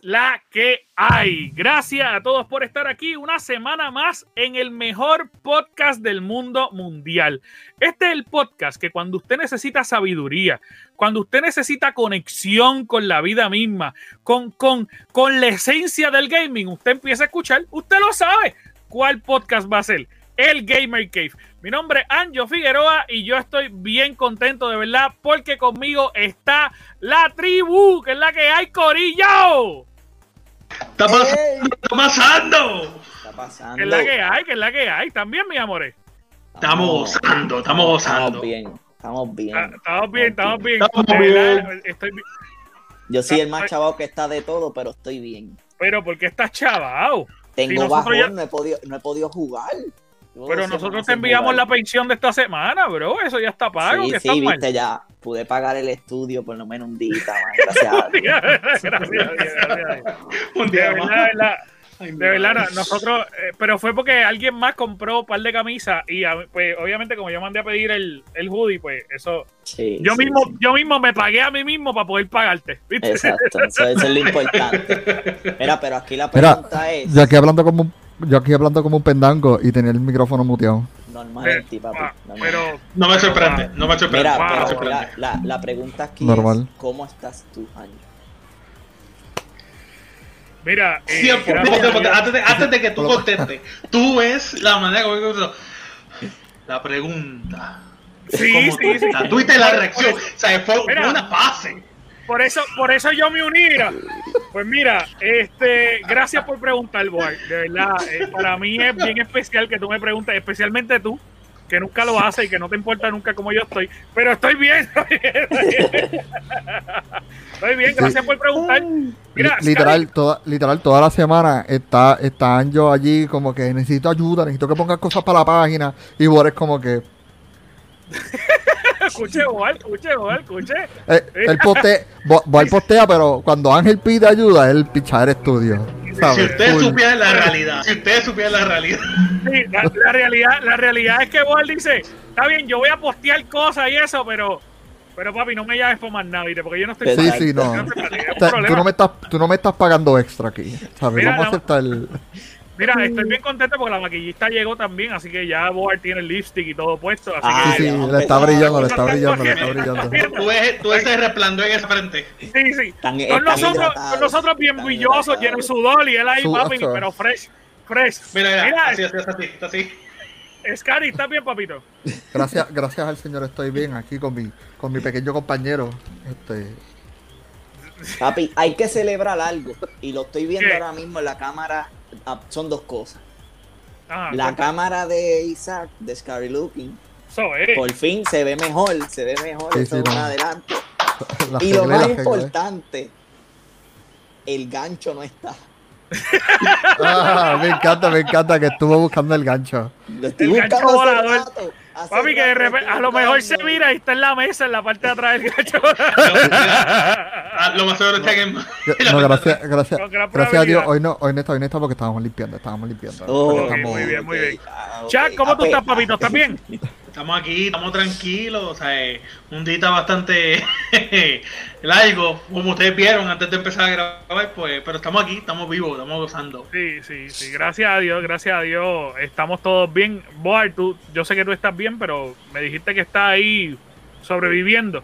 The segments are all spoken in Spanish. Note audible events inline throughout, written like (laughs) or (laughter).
Corillo, ¿qué es la que hay? Gracias a todos por estar aquí una semana más en el mejor podcast del mundo mundial. Este es el podcast que cuando usted necesita sabiduría, cuando usted necesita conexión con la vida misma, con, con, con la esencia del gaming, usted empieza a escuchar, usted lo sabe cuál podcast va a ser el Gamer Cave. Mi nombre es Anjo Figueroa y yo estoy bien contento de verdad porque conmigo está la tribu, que es la que hay, Corillo. ¿Está pasando? ¿Está pasando? Está pasando. Que es la que hay, que es la que hay. También, mi amores. Estamos gozando, estamos gozando. Estamos bien, estamos bien. Ah, Estamos bien, estamos bien. Estamos bien. estoy bien. Yo soy el más chavado que está de todo, pero estoy bien. Pero ¿por qué estás chavao? Tengo nosotros bajón, ya- no, he podido, no he podido jugar. Pero nosotros te enviamos jugar. la pensión de esta semana, bro. Eso ya está pago. Sí, que sí, mal. viste, ya pude pagar el estudio por lo menos un día, (laughs) gracias a Dios. gracias, gracias. (laughs) Un día más. de verdad. De verdad, nosotros, eh, pero fue porque alguien más compró un par de camisas y pues obviamente como yo mandé a pedir el, el hoodie, pues eso, Sí, yo sí, mismo, sí. yo mismo me pagué a mí mismo para poder pagarte, ¿viste? Exacto, eso, eso es lo importante. Mira, pero aquí la Mira, pregunta es Yo aquí hablando como un, yo aquí hablando como un pendango y tenía el micrófono muteado. normal Eh, en ti, papi. ah, normal. pero No me sorprende, no me sorprende. Mira, wow, no me pero sorprende. la, la, la pregunta aquí Normal. es ¿cómo estás tú, Año? mira, eh. Antes, de, antes de que tú contestes, tú ves la manera como La pregunta. Sí, ¿Cómo sí, tú sí. Tuviste la reacción. O sea, fue, Mira. fue una fase. Por eso, por eso yo me uní. mira. Pues mira, este, gracias por preguntar, Boy. De verdad, eh, para mí es bien especial que tú me preguntes, especialmente tú, que nunca lo haces y que no te importa nunca cómo yo estoy. Pero estoy bien, estoy (laughs) bien. Estoy bien, Estoy bien, gracias por preguntar. Mira, literal, toda, literal, toda la semana está, está Anjo allí como que necesito ayuda, necesito que pongas cosas para la página. Y Boris como que Scary, escuche, Boy, escuche, Boy, escuche. eh, él postea, Bo- Boal postea, pero cuando Ángel pide ayuda, él pichar estudio. ¿sabes? Si ustedes supieran la realidad, si ustedes supieran la realidad. Sí, la, la realidad, la realidad es que Boy dice, está bien, yo voy a postear cosas y eso, pero, pero papi, no me llames por más nada, porque yo no estoy Sí, Exacto. sí, no. No tú, problema. no me estás, tú no me estás pagando extra aquí. ¿sabes? Mira, Vamos a aceptar. Mira, estoy bien contento porque la maquillista llegó también, así que ya Boar tiene el lipstick y todo puesto. Así Ah, Sí, que, sí, le está brillando, le está brillando, le está brillando. Tú ves, tú ves ese resplandor en esa frente. sí, sí. Con nosotros, con nosotros bien brillosos, lleno de sudor y él ahí, Su- papi, ocho. pero fresh, fresh. Mira, mira, Mira, así, así, así, está así. Scary, ¿estás bien, papito? Gracias, gracias al Señor estoy bien aquí con mi, con mi pequeño compañero. Este, Papi, hay que celebrar algo. Y lo estoy viendo ¿Qué? ahora mismo en la cámara. Ah, Son dos cosas. Ah, La cámara de Isaac, de Scary Looking, por fin se ve mejor, se ve mejor, Sí, eso sí, es un no. adelanto. (laughs) las Y lo más reglas. importante, el gancho no está. Ah, me encanta, me encanta que estuvo buscando el gancho. Lo estoy El buscando volador. rato, Papi, que de repente, a lo mejor se mira y está en la mesa, en la parte de atrás del gancho. (laughs) (laughs) Ah, Lo más seguro está que. No, gracias, gracias. Gracias a Dios, hoy no, hoy no está, hoy no está porque estábamos limpiando, estábamos limpiando. Oh, estamos- muy bien, muy bien. ah, ok. Chuck, ¿cómo Ah, tú estás, pues, papito? ¿Estás bien? (laughs) Estamos aquí, estamos tranquilos, o sea, eh, un día bastante (laughs) largo, como ustedes vieron antes de empezar a grabar, pues, pero estamos aquí, estamos vivos, estamos gozando. Sí, sí, sí. Gracias a Dios, gracias a Dios. Estamos todos bien. Boar, tú, yo sé que tú estás bien, pero me dijiste que estás ahí sobreviviendo.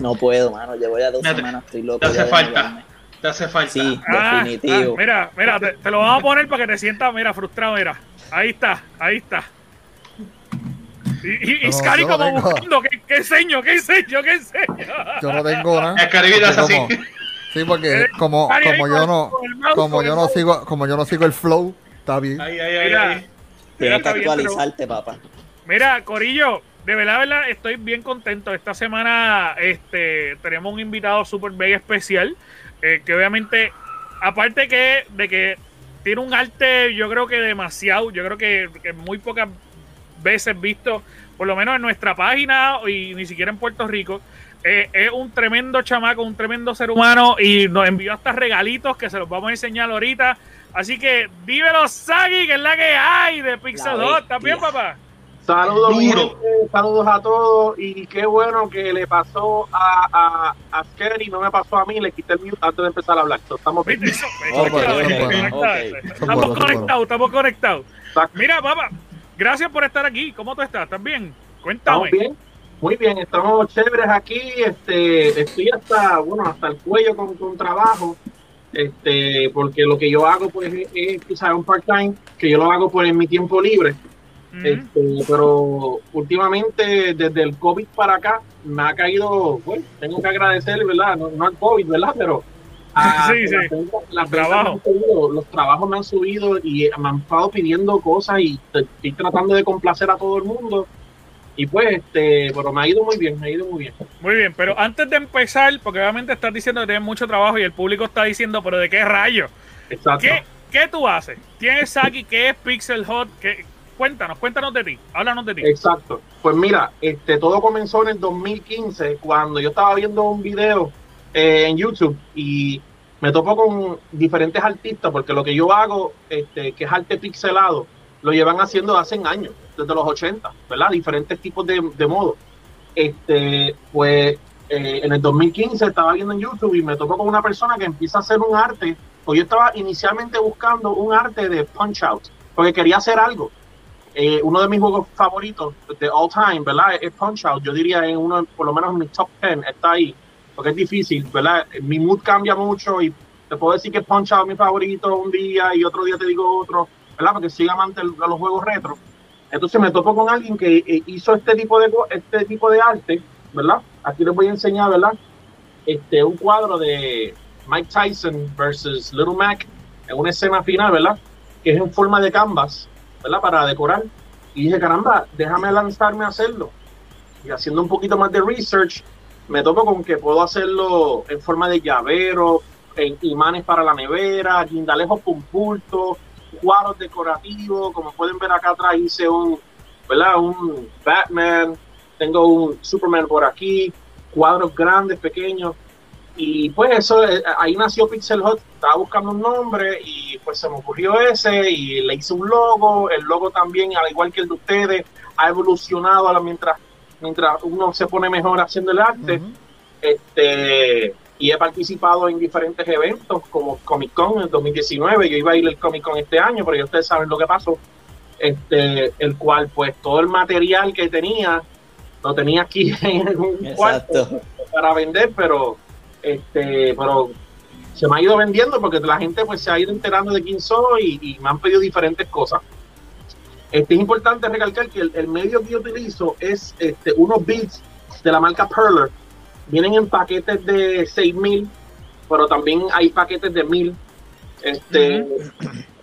No puedo, mano. Llevo ya dos te- semanas, estoy loco. te hace falta. Te hace falta. Sí, Ah, definitivo. ah, mira, mira, te, te lo vamos a poner para que te sientas, mira, frustrado, mira. Ahí está, ahí está. Y, y, No, Scary como tengo. buscando, ¿qué, qué enseño? ¿Qué enseño? ¿Qué enseño? Yo no tengo nada. (laughs) Caribe es así. como- Sí, porque como, Scary ahí como con- yo no, como yo no sigo, como yo no sigo el flow, está bien. Ahí, ahí, ahí, Mira, que actualizarte, papá. Mira, Corillo, de verdad, verdad, estoy bien contento. Esta semana este, tenemos un invitado súper mega especial, eh, que obviamente, aparte que de que tiene un arte, yo creo que demasiado, yo creo que, que muy pocas veces visto, por lo menos en nuestra página y ni siquiera en Puerto Rico. Eh, es un tremendo chamaco, un tremendo ser humano y nos envió hasta regalitos que se los vamos a enseñar ahorita. Así que dímelo, Sagi, que es la que hay de Pixel La 2. ¿Estás bien, bestia. papá? Saludos, mi Duro. gente, saludos a todos y qué bueno que le pasó a, a, a Scary, no me pasó a mí, le quité el mute antes de empezar a hablar. So, estamos bien. Estamos conectados, estamos conectados. Mira, papá, gracias por estar aquí. ¿Cómo tú estás? ¿Estás bien? Cuéntame. Bien, muy bien, estamos chéveres aquí, este, estoy hasta, bueno, hasta el cuello con, con trabajo, este, porque lo que yo hago pues es, es, sabes, un part-time, que yo lo hago pues en mi tiempo libre. Este, pero últimamente, desde el COVID para acá, me ha caído, bueno, tengo que agradecer, ¿verdad? No, no al COVID, ¿verdad? Pero a- (laughs) Sí, sí. las ventas- trabajo. subido, los trabajos me han subido y me han estado pidiendo cosas y estoy tratando de complacer a todo el mundo. Y pues, este, pero me ha ido muy bien, me ha ido muy bien. Muy bien, pero antes de empezar, porque obviamente estás diciendo que tienes mucho trabajo y el público está diciendo, pero ¿de qué rayo? Exacto. ¿Qué, qué tú haces? ¿Quién es Saki? ¿Qué es Pixel Hot? ¿Qué? Cuéntanos, cuéntanos de ti. Háblanos de ti. Exacto. Pues mira, este, todo comenzó en el 2015 cuando yo estaba viendo un video en YouTube y me topo con diferentes artistas porque lo que yo hago, este, que es arte pixelado, lo llevan haciendo hace años, desde los 80, ¿verdad? Diferentes tipos de, de modos. Este, pues eh, en el 2015 estaba viendo en YouTube y me topo con una persona que empieza a hacer un arte, pues yo estaba inicialmente buscando un arte de Punch Out, porque quería hacer algo eh, uno de mis juegos favoritos de all time, ¿verdad? Es Punch Out. Yo diría en uno, por lo menos en mi top 10 está ahí, porque es difícil, ¿verdad? Mi mood cambia mucho y te puedo decir que Punch Out es mi favorito un día y otro día te digo otro, ¿verdad? Porque soy amante de los juegos retro. Entonces me topo con alguien que eh, hizo este tipo de este tipo de arte, ¿verdad? Aquí les voy a enseñar, ¿verdad? Este un cuadro de Mike Tyson versus Little Mac en una escena final, ¿verdad? Que es en forma de canvas, ¿verdad? Para decorar. Y dije, caramba, déjame lanzarme a hacerlo. Y haciendo un poquito más de research, me topo con que puedo hacerlo en forma de llavero, en imanes para la nevera, guindalejos con pulto, cuadros decorativos. Como pueden ver acá atrás hice un, ¿verdad? Un Batman, tengo un Superman por aquí, cuadros grandes, pequeños. Y pues eso, eh, ahí nació Pixel Hot. Estaba buscando un nombre y pues se me ocurrió ese y le hice un logo. El logo también, al igual que el de ustedes, ha evolucionado mientras, mientras uno se pone mejor haciendo el arte. Este, y he participado en diferentes eventos como Comic Con en 2019. Yo iba a ir al Comic Con este año, pero ya ustedes saben lo que pasó. Este, el cual, pues, todo el material que tenía lo tenía aquí (laughs) en un cuarto para vender, pero este, pero se me ha ido vendiendo porque la gente pues se ha ido enterando de quién soy y, y me han pedido diferentes cosas. Este, es importante recalcar que el, el medio que yo utilizo es este, unos beats de la marca Perler. Vienen en paquetes de 6000, pero también hay paquetes de 1000. Este,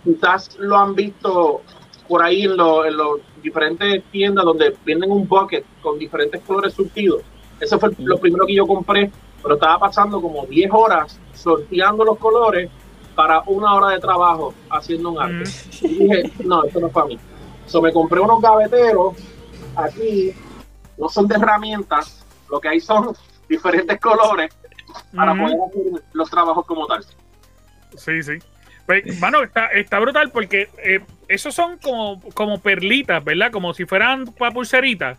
Quizás lo han visto por ahí en los los diferentes tiendas donde venden un bucket con diferentes colores surtidos. Eso fue lo primero que yo compré, pero estaba pasando como 10 horas sorteando los colores para una hora de trabajo haciendo un arte. Y dije, no, esto no es para mí. So, me compré unos gaveteros aquí, no son de herramientas, lo que hay son (laughs) diferentes colores para poder hacer los trabajos como tal. Sí, sí. Pues, mano, está, está brutal porque eh, esos son como, como perlitas, ¿verdad? Como si fueran pulseritas.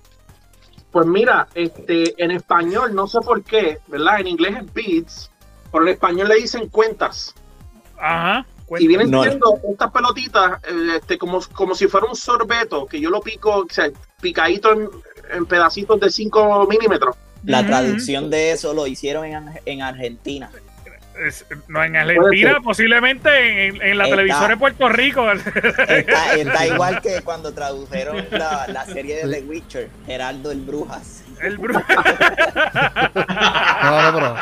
Pues mira, este, en español, no sé por qué, ¿verdad? En inglés es beads, pero en español le dicen cuentas. Ajá. Y vienen No. siendo estas pelotitas, eh, este, como, como si fuera un sorbeto, que yo lo pico, o sea, picadito en, en pedacitos de 5 milímetros. La traducción de eso lo hicieron en, en Argentina. Es- no, en Argentina, posiblemente en, en la Está. televisora de Puerto Rico. (laughs) Está, está igual que cuando tradujeron la, la serie de The Witcher, Geraldo el Brujas. El bru- No, no, pero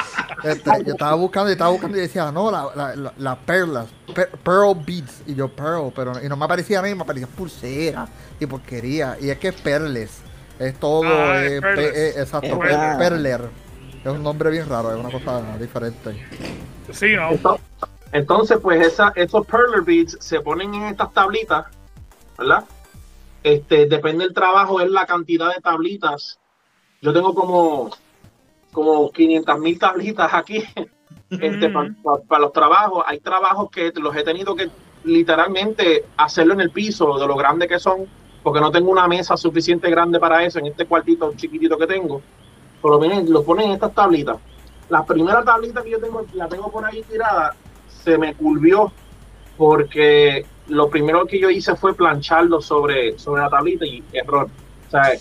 este, yo estaba buscando y estaba buscando y decía, no, la- la- la- las perlas, per- pearl beads. Y yo, pearl, pero y no me aparecía a mí, me aparecía pulsera y porquería. Y es que es perles. Es todo, Ah, es eh, perles. pe- eh, exacto, perler. Es un nombre bien raro, es una cosa diferente. sí, no. Entonces, entonces, pues esa, esos perler beads se ponen en estas tablitas, ¿verdad? Este, depende del trabajo, es la cantidad de tablitas. Yo tengo como, como 500 mil tablitas aquí este, para los trabajos. Hay trabajos que los he tenido que literalmente hacerlo en el piso de lo grande que son porque no tengo una mesa suficiente grande para eso en este cuartito chiquitito que tengo. Por lo menos lo ponen en estas tablitas. La primera tablita que yo tengo, la tengo por ahí tirada, se me curvió porque lo primero que yo hice fue plancharlo sobre, sobre la tablita y error. O sea,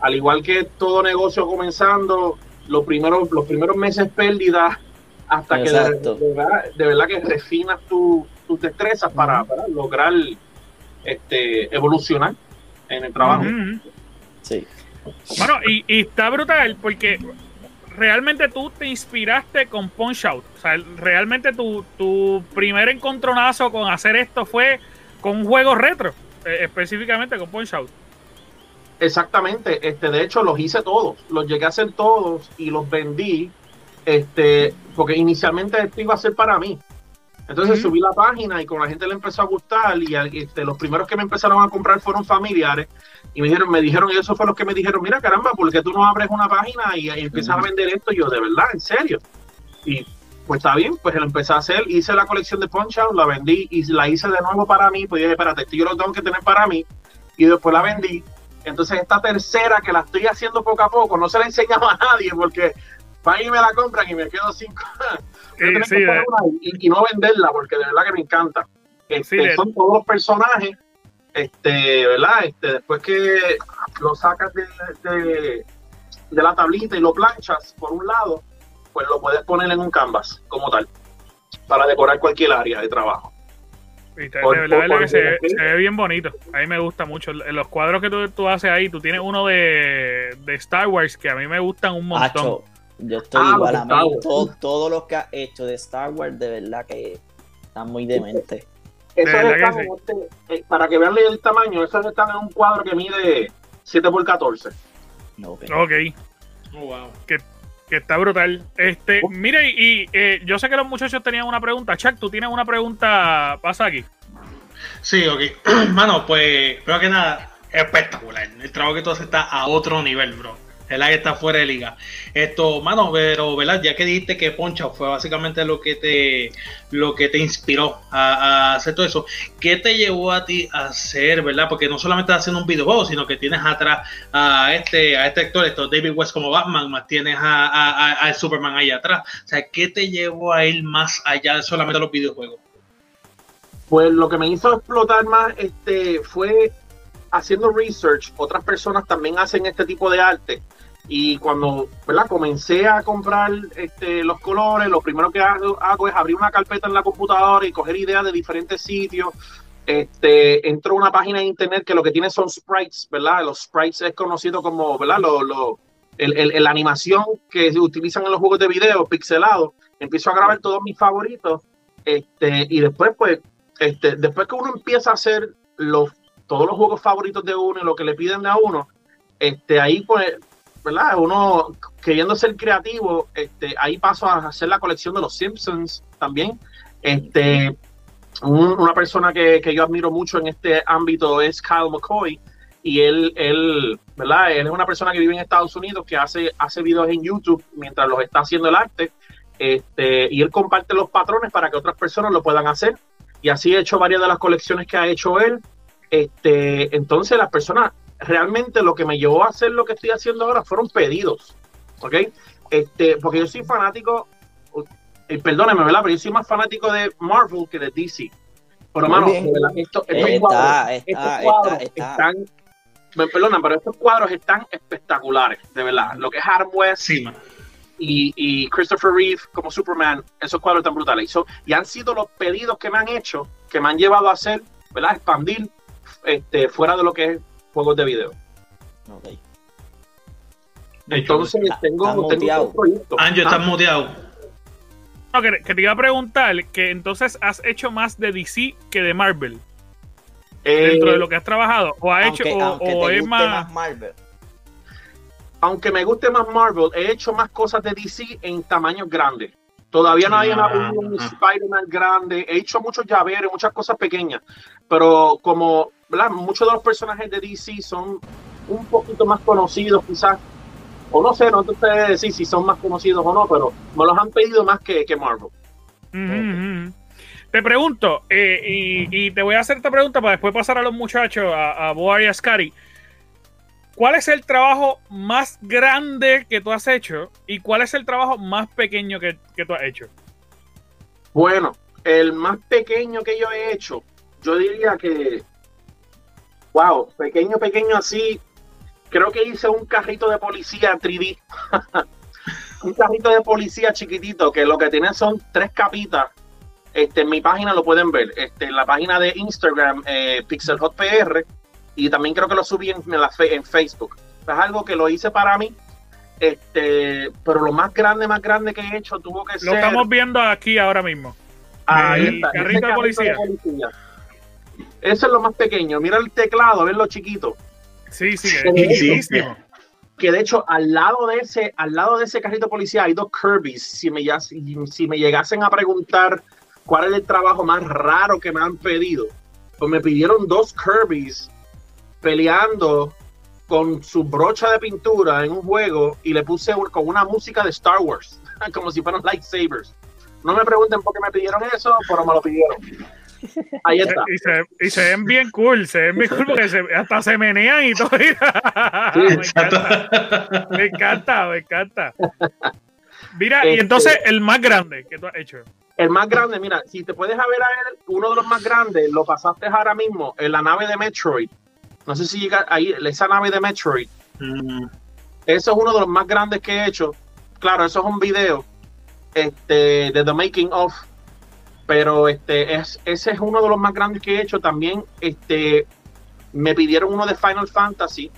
al igual que todo negocio comenzando, los primeros, los primeros meses pérdida hasta que de, verdad, de verdad que refinas tu- tus destrezas para, para lograr este, evolucionar en el trabajo. Sí. Bueno, y, y está brutal porque realmente tú te inspiraste con Punch Out. O sea, realmente tu, tu primer encontronazo con hacer esto fue con un juego retro, eh, específicamente con Punch Out. Exactamente, este, de hecho los hice todos, los llegué a hacer todos y los vendí, este, porque inicialmente esto iba a ser para mí. Entonces subí la página y con la gente le empezó a gustar y este, los primeros que me empezaron a comprar fueron familiares y me dijeron, me dijeron, y eso fue los que me dijeron, mira caramba, ¿por qué tú no abres una página y, y empiezas a vender esto? Y yo, de verdad, en serio. Y pues está bien, pues lo empecé a hacer, hice la colección de Punch Out, la vendí y la hice de nuevo para mí, pues dije, espérate, esto yo lo tengo que tener para mí y después la vendí. Entonces esta tercera que la estoy haciendo poco a poco, no se la enseñaba a nadie porque van y me la compran y me quedo sin... Yo Sí, que una y, y no venderla porque de verdad que me encanta. Este, Sí, Son todos los personajes, este, ¿verdad? Este, después que lo sacas de, de, de la tablita y lo planchas por un lado, pues lo puedes poner en un canvas como tal, para decorar cualquier área de trabajo. Y te- Por- de verdad, por- que se, ve bien bonito. A mí me gusta mucho. En los cuadros que tú, tú haces ahí, tú tienes uno de, de Star Wars que a mí me gustan un montón. Yo estoy Ah, igual los a mí. Todo, todo lo que ha hecho de Star Wars, de verdad que está muy demente. Que están sí. en este- eh, para que vean el tamaño, esos están en un cuadro que mide 7 por 14. No, ok. Ok, Oh, wow. que está brutal. Este, mire, y, y, eh, yo sé que los muchachos tenían una pregunta. Chuck, tú tienes una pregunta, pasa aquí. Sí, ok. (clears throat) Mano, pues, primero que nada, espectacular. El trabajo que tú haces está a otro nivel, bro. El que está fuera de liga. Esto, mano, pero, ¿verdad? Ya que dijiste que Poncha fue básicamente lo que te, lo que te inspiró a, hacer todo eso, ¿qué te llevó a ti a hacer, verdad? Porque no solamente estás haciendo un videojuego, sino que tienes atrás a este, a este actor, esto, David West como Batman, más tienes a, a, Superman ahí atrás. O sea, ¿qué te llevó a ir más allá de solamente los videojuegos? Pues lo que me hizo explotar más este, fue haciendo research. Otras personas también hacen este tipo de arte. Y cuando ¿verdad? comencé a comprar este, los colores, lo primero que hago, es abrir una carpeta en la computadora y coger ideas de diferentes sitios. Este, entro a una página de internet que lo que tiene son sprites, ¿verdad? Los sprites es conocido como, ¿verdad? Lo, lo- el- el- la animación que se utilizan en los juegos de video pixelado. Empiezo a grabar todos mis favoritos. Este, y después, pues, este, después que uno empieza a hacer los, todos los juegos favoritos de uno y lo que le piden a uno, este, ahí pues, ¿verdad? Uno queriendo ser creativo, este, ahí paso a hacer la colección de los Simpsons también. Este, un- una persona que, yo admiro mucho en este ámbito es Kyle McCoy. Y él, ¿verdad? Él es una persona que vive en Estados Unidos que hace, hace videos en YouTube mientras los está haciendo el arte. Este, y él comparte los patrones para que otras personas lo puedan hacer y así he hecho varias de las colecciones que ha hecho él. Entonces las personas, realmente lo que me llevó a hacer lo que estoy haciendo ahora fueron pedidos, ¿ok? Este, porque yo soy fanático, eh, perdóneme, ¿verdad? Pero yo soy más fanático de Marvel que de DC. Pero, Muy mano, verdad, esto- estos Está, cuadros, está, estos cuadros está. están, me perdonan, pero estos cuadros están espectaculares, de verdad. Lo que es Adam West, Sí, y, y Christopher Reeve como Superman, esos cuadros tan brutales. Y, son- y han sido los pedidos que me han hecho, que me han llevado a hacer, ¿verdad? Expandir este, fuera de lo que es juegos de video. ok. Entonces, Está- tengo, está tengo muteado. un proyecto. Anjo, Ah, estás muteado. No, que, que te iba a preguntar que entonces has hecho más de DC que de Marvel eh, dentro de lo que has trabajado o ha hecho o, aunque o te es guste más, más Marvel. Aunque me guste más Marvel, he hecho más cosas de DC en tamaños grandes. Todavía no hay Ah, un ajá. Spider-Man grande. He hecho muchos llaveros, muchas cosas pequeñas. Pero como ¿verdad? muchos de los personajes de DC son un poquito más conocidos, quizás. O no sé, no te sé decir si son más conocidos o no, pero me los han pedido más que, que Marvel. Te pregunto, eh, y, y te voy a hacer esta pregunta para después pasar a los muchachos, a, a Boar y a Scary. ¿Cuál es el trabajo más grande que tú has hecho y cuál es el trabajo más pequeño que, que tú has hecho? Bueno, el más pequeño que yo he hecho, yo diría que, wow, pequeño, pequeño así, creo que hice un carrito de policía 3D. (laughs) un carrito de policía chiquitito que lo que tiene son tres capitas. Este, en mi página lo pueden ver. Este, en la página de Instagram, eh, PixelHotPR, y también creo que lo subí en, en la fe- en Facebook. Es algo que lo hice para mí. Este, pero lo más grande, más grande que he hecho tuvo que Lo ser. estamos viendo aquí ahora mismo. Ahí el está, carrito de policía. policía. Eso es lo más pequeño. Mira el teclado, ven lo chiquito. Sí, sí, Sí, es sí. Que de hecho, al lado de ese, al lado de ese carrito de policía hay dos Kirby's. Si me, si, si me llegasen a preguntar cuál es el trabajo más raro que me han pedido, pues me pidieron dos Kirby's peleando con su brocha de pintura en un juego y le puse un- con una música de Star Wars, (laughs) como si fueran lightsabers. No me pregunten por qué me pidieron eso, pero me lo pidieron. Ahí está. Y se, y se ven bien cool, se ven bien cool porque se- hasta se menean y todo. (laughs) me, encanta, me encanta, me encanta. Mira, y Este- entonces el más grande que tú has hecho. El más grande, mira, si te puedes ver a él, uno de los más grandes, lo pasaste ahora mismo en la nave de Metroid. No sé si llega ahí, esa nave de Metroid. Mm, Eso es uno de los más grandes que he hecho. Claro, eso es un video este, de The Making of. Pero este, es, ese es uno de los más grandes que he hecho. También este, me pidieron uno de Final Fantasy.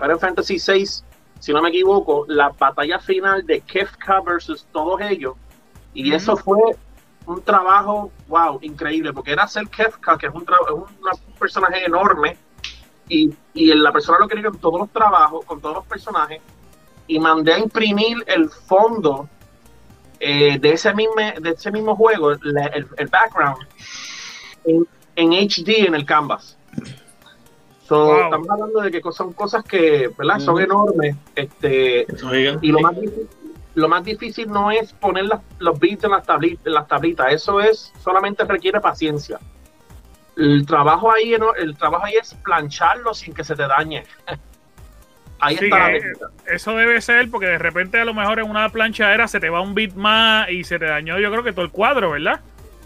Final Fantasy VI, si no me equivoco, la batalla final de Kefka versus todos ellos. Y eso fue un trabajo, wow, increíble, porque era hacer Kefka, que es un, es un- un personaje enorme, y, y la persona lo quería con todos los trabajos, con todos los personajes, y mandé a imprimir el fondo eh, de, ese mismo, de ese mismo juego, la- el, el background, en, en HD en el canvas. So, Wow. Estamos hablando de que son cosas que ¿verdad? son Ujú. enormes. Este, y lo más difícil, lo más difícil no es poner las- los bits en las, tabli- en las tablitas, eso es solamente requiere paciencia. El trabajo ahí, el trabajo ahí es plancharlo sin que se te dañe. (laughs) Ahí Sí, está la eh. Eso debe ser porque de repente a lo mejor en una planchadera se te va un bit más y se te dañó yo creo que todo el cuadro, ¿verdad?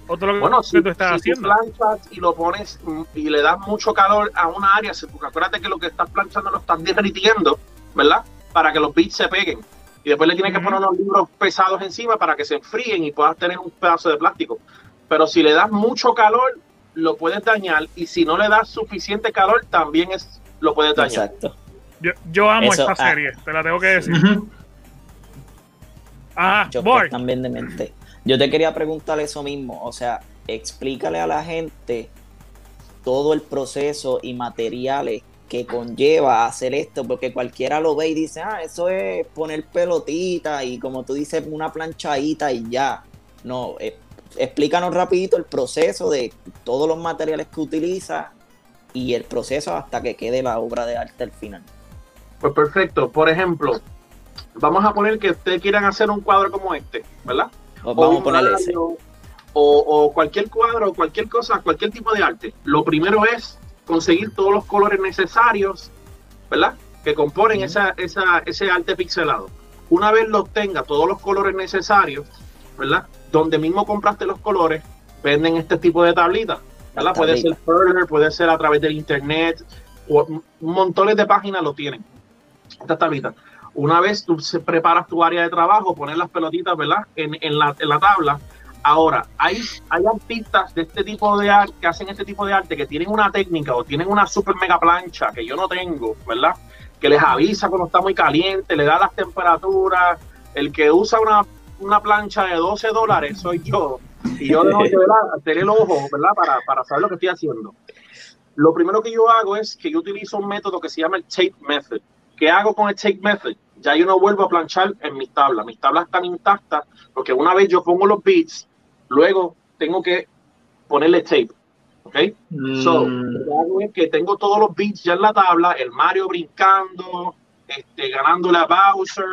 O todo lo Bueno, que si, tú estás si tú haciendo. planchas y lo pones mm, y le das mucho calor a una área, porque acuérdate que lo que estás planchando lo estás derritiendo, ¿verdad? Para que los bits se peguen. Y después le tienes que poner unos libros pesados encima para que se enfríen y puedas tener un pedazo de plástico. Pero si le das mucho calor, lo puedes dañar. Y si no le das suficiente calor, también es, lo puedes dañar. Exacto. Yo, yo amo Eso, esta ah. serie, te la tengo que decir. Ujú. Ajá, Yo Boy. también de mente. Yo te quería preguntar eso mismo, o sea, explícale a la gente todo el proceso y materiales que conlleva hacer esto, porque cualquiera lo ve y dice, ah, eso es poner pelotita y como tú dices, una planchadita y ya. No, eh, explícanos rapidito el proceso de todos los materiales que utiliza y el proceso hasta que quede la obra de arte al final. Pues perfecto. Por ejemplo, vamos a poner que ustedes quieran hacer un cuadro como este, ¿verdad? O vamos a ese. O, o cualquier cuadro, cualquier cosa, cualquier tipo de arte. Lo primero es conseguir todos los colores necesarios, ¿verdad? Que componen esa, esa, ese arte pixelado. Una vez los tenga todos los colores necesarios, ¿verdad? Donde mismo compraste los colores, venden este tipo de tablitas, ¿verdad? Puede ser. Furler, puede ser a través del internet, o montones de páginas lo tienen. Estas tablitas. Una vez tú preparas tu área de trabajo, pones las pelotitas, ¿verdad? En, en la, en la tabla. Ahora, hay, hay artistas de este tipo de arte que hacen este tipo de arte que tienen una técnica o tienen una super mega plancha que yo no tengo, ¿verdad? Que les avisa cuando está muy caliente, le da las temperaturas. El que usa una, una plancha de 12 dólares soy yo. Y yo tengo que hacer el ojo, ¿verdad? Para, para saber lo que estoy haciendo. Lo primero que yo hago es que yo utilizo un método que se llama el tape method. ¿Qué hago con el tape method? Ya yo no vuelvo a planchar en mis tablas. Mis tablas están intactas porque una vez yo pongo los beats, luego tengo que ponerle tape. ¿Ok? So, Mm, lo que hago es que tengo todos los beats ya en la tabla, el Mario brincando, este, ganándole a Bowser,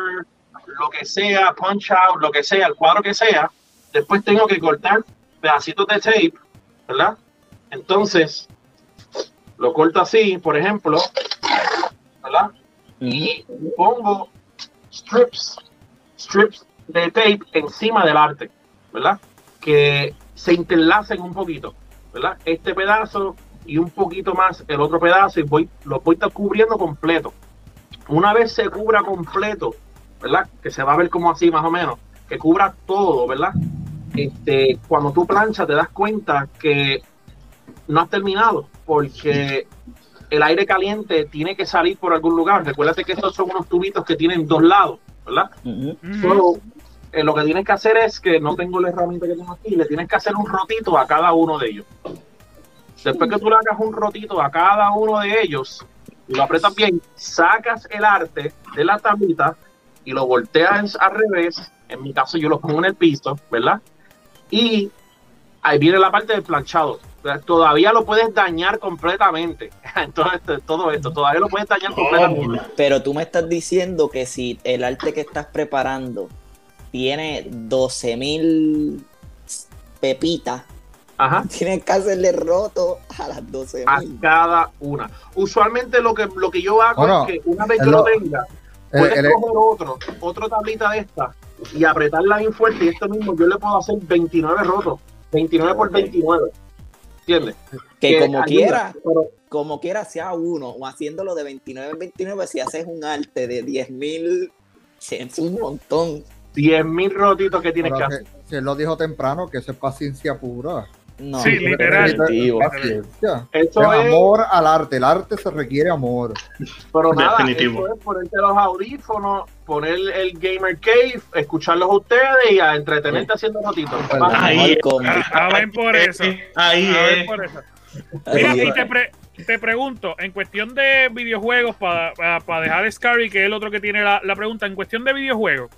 lo que sea, punch out, lo que sea, el cuadro que sea. Después tengo que cortar pedacitos de tape, ¿verdad? Entonces, lo corto así, por ejemplo, ¿verdad? Y pongo strips, strips de tape encima del arte, ¿verdad? Que se interlacen un poquito, ¿verdad? Este pedazo y un poquito más el otro pedazo y voy, lo voy a estar cubriendo completo. Una vez se cubra completo, ¿verdad? Que se va a ver como así más o menos, que cubra todo, ¿verdad? Este, cuando tú planchas te das cuenta que no has terminado porque el aire caliente tiene que salir por algún lugar. Recuérdate que estos son unos tubitos que tienen dos lados, ¿verdad? Eh, lo que tienes que hacer es que no tengo la herramienta que tengo aquí, le tienes que hacer un rotito a cada uno de ellos. Después que tú le hagas un rotito a cada uno de ellos y lo aprietas bien, sacas el arte de la tablita y lo volteas al revés. En mi caso, yo lo pongo en el piso, ¿verdad? Y ahí viene la parte del planchado. Todavía lo puedes dañar completamente. (laughs) Entonces, todo esto, todavía lo puedes dañar completamente. Pero tú me estás diciendo que si el arte que estás preparando tiene 12.000 pepitas, Ajá. tienes que hacerle roto a las a 12.000. cada una. Usualmente lo que, lo que yo hago Bueno, es que una vez yo lo- tenga, puedes el- coger otro, otro tablita de esta y apretarla bien fuerte y esto mismo yo le puedo hacer 29 rotos, 29 por Ok. 29. ¿Entiendes? Que como ayuda, quiera, pero como quiera sea uno, o haciéndolo de 29 en 29, si haces un arte de 10.000, es un montón. 10.000 rotitos que tienes pero que que- hacer. él lo dijo temprano, que eso es paciencia pura. No, Sí, literal. definitivo. Paciencia. Eso Es es, amor al arte. El arte se requiere amor. pero nada, Definitivo. eso es ponerte los audífonos, poner el Gamer Cave, escucharlos a ustedes y a entretenerte haciendo rotitos. Bueno, Ahí. A ver por eso. Ahí A ver es. por eso. Mira, y te, pre- te pregunto, en cuestión de videojuegos, para dejar Scary, que es el otro que tiene la, la pregunta, en cuestión de videojuegos,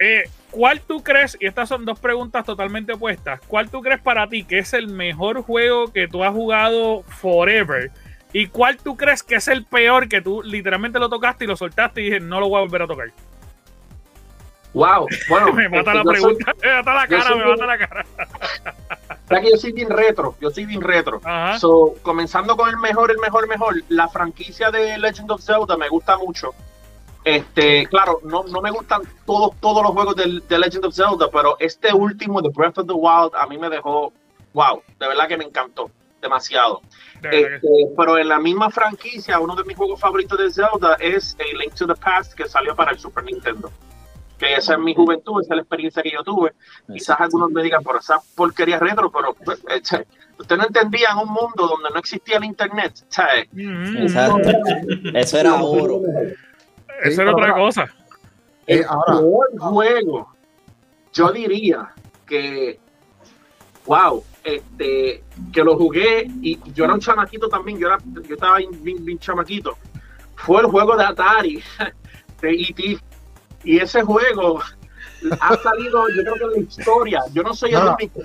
eh, ¿cuál tú crees, y estas son dos preguntas totalmente opuestas, ¿cuál tú crees para ti que es el mejor juego que tú has jugado forever? ¿Y cuál tú crees que es el peor que tú literalmente lo tocaste y lo soltaste y dije, no lo voy a volver a tocar? Wow, bueno, (laughs) me mata este, la soy- pregunta, (laughs) me mata la cara, me bien- mata la cara. (laughs) O sea que yo soy bien retro, yo soy bien retro. Ajá. So, comenzando con el mejor, el mejor, mejor. La franquicia de Legend of Zelda me gusta mucho. Este, claro, no, no me gustan todos, todos los juegos del- de, Legend of Zelda, pero este último, The Breath of the Wild, a mí me dejó, wow, de verdad que me encantó demasiado. De Este, pero en la misma franquicia, uno de mis juegos favoritos de Zelda es A Link to the Past, que salió para el Super Nintendo. Que esa es mi juventud, esa es la experiencia que yo tuve. Quizás algunos me digan por esa porquería retro, pero pues, (laughs) eh, che, usted no entendía en un mundo donde no existía el internet. che, Ujú. Exacto. Eso era oro. Eso era otra cosa. El Eh, ahora- peor juego, yo diría que, wow, este, que lo jugué y yo era un chamaquito también, yo, era, yo estaba bien, chamaquito. Fue el juego de Atari, (laughs) de E.T. Y ese juego ha salido, yo creo que en la historia, yo no soy el único.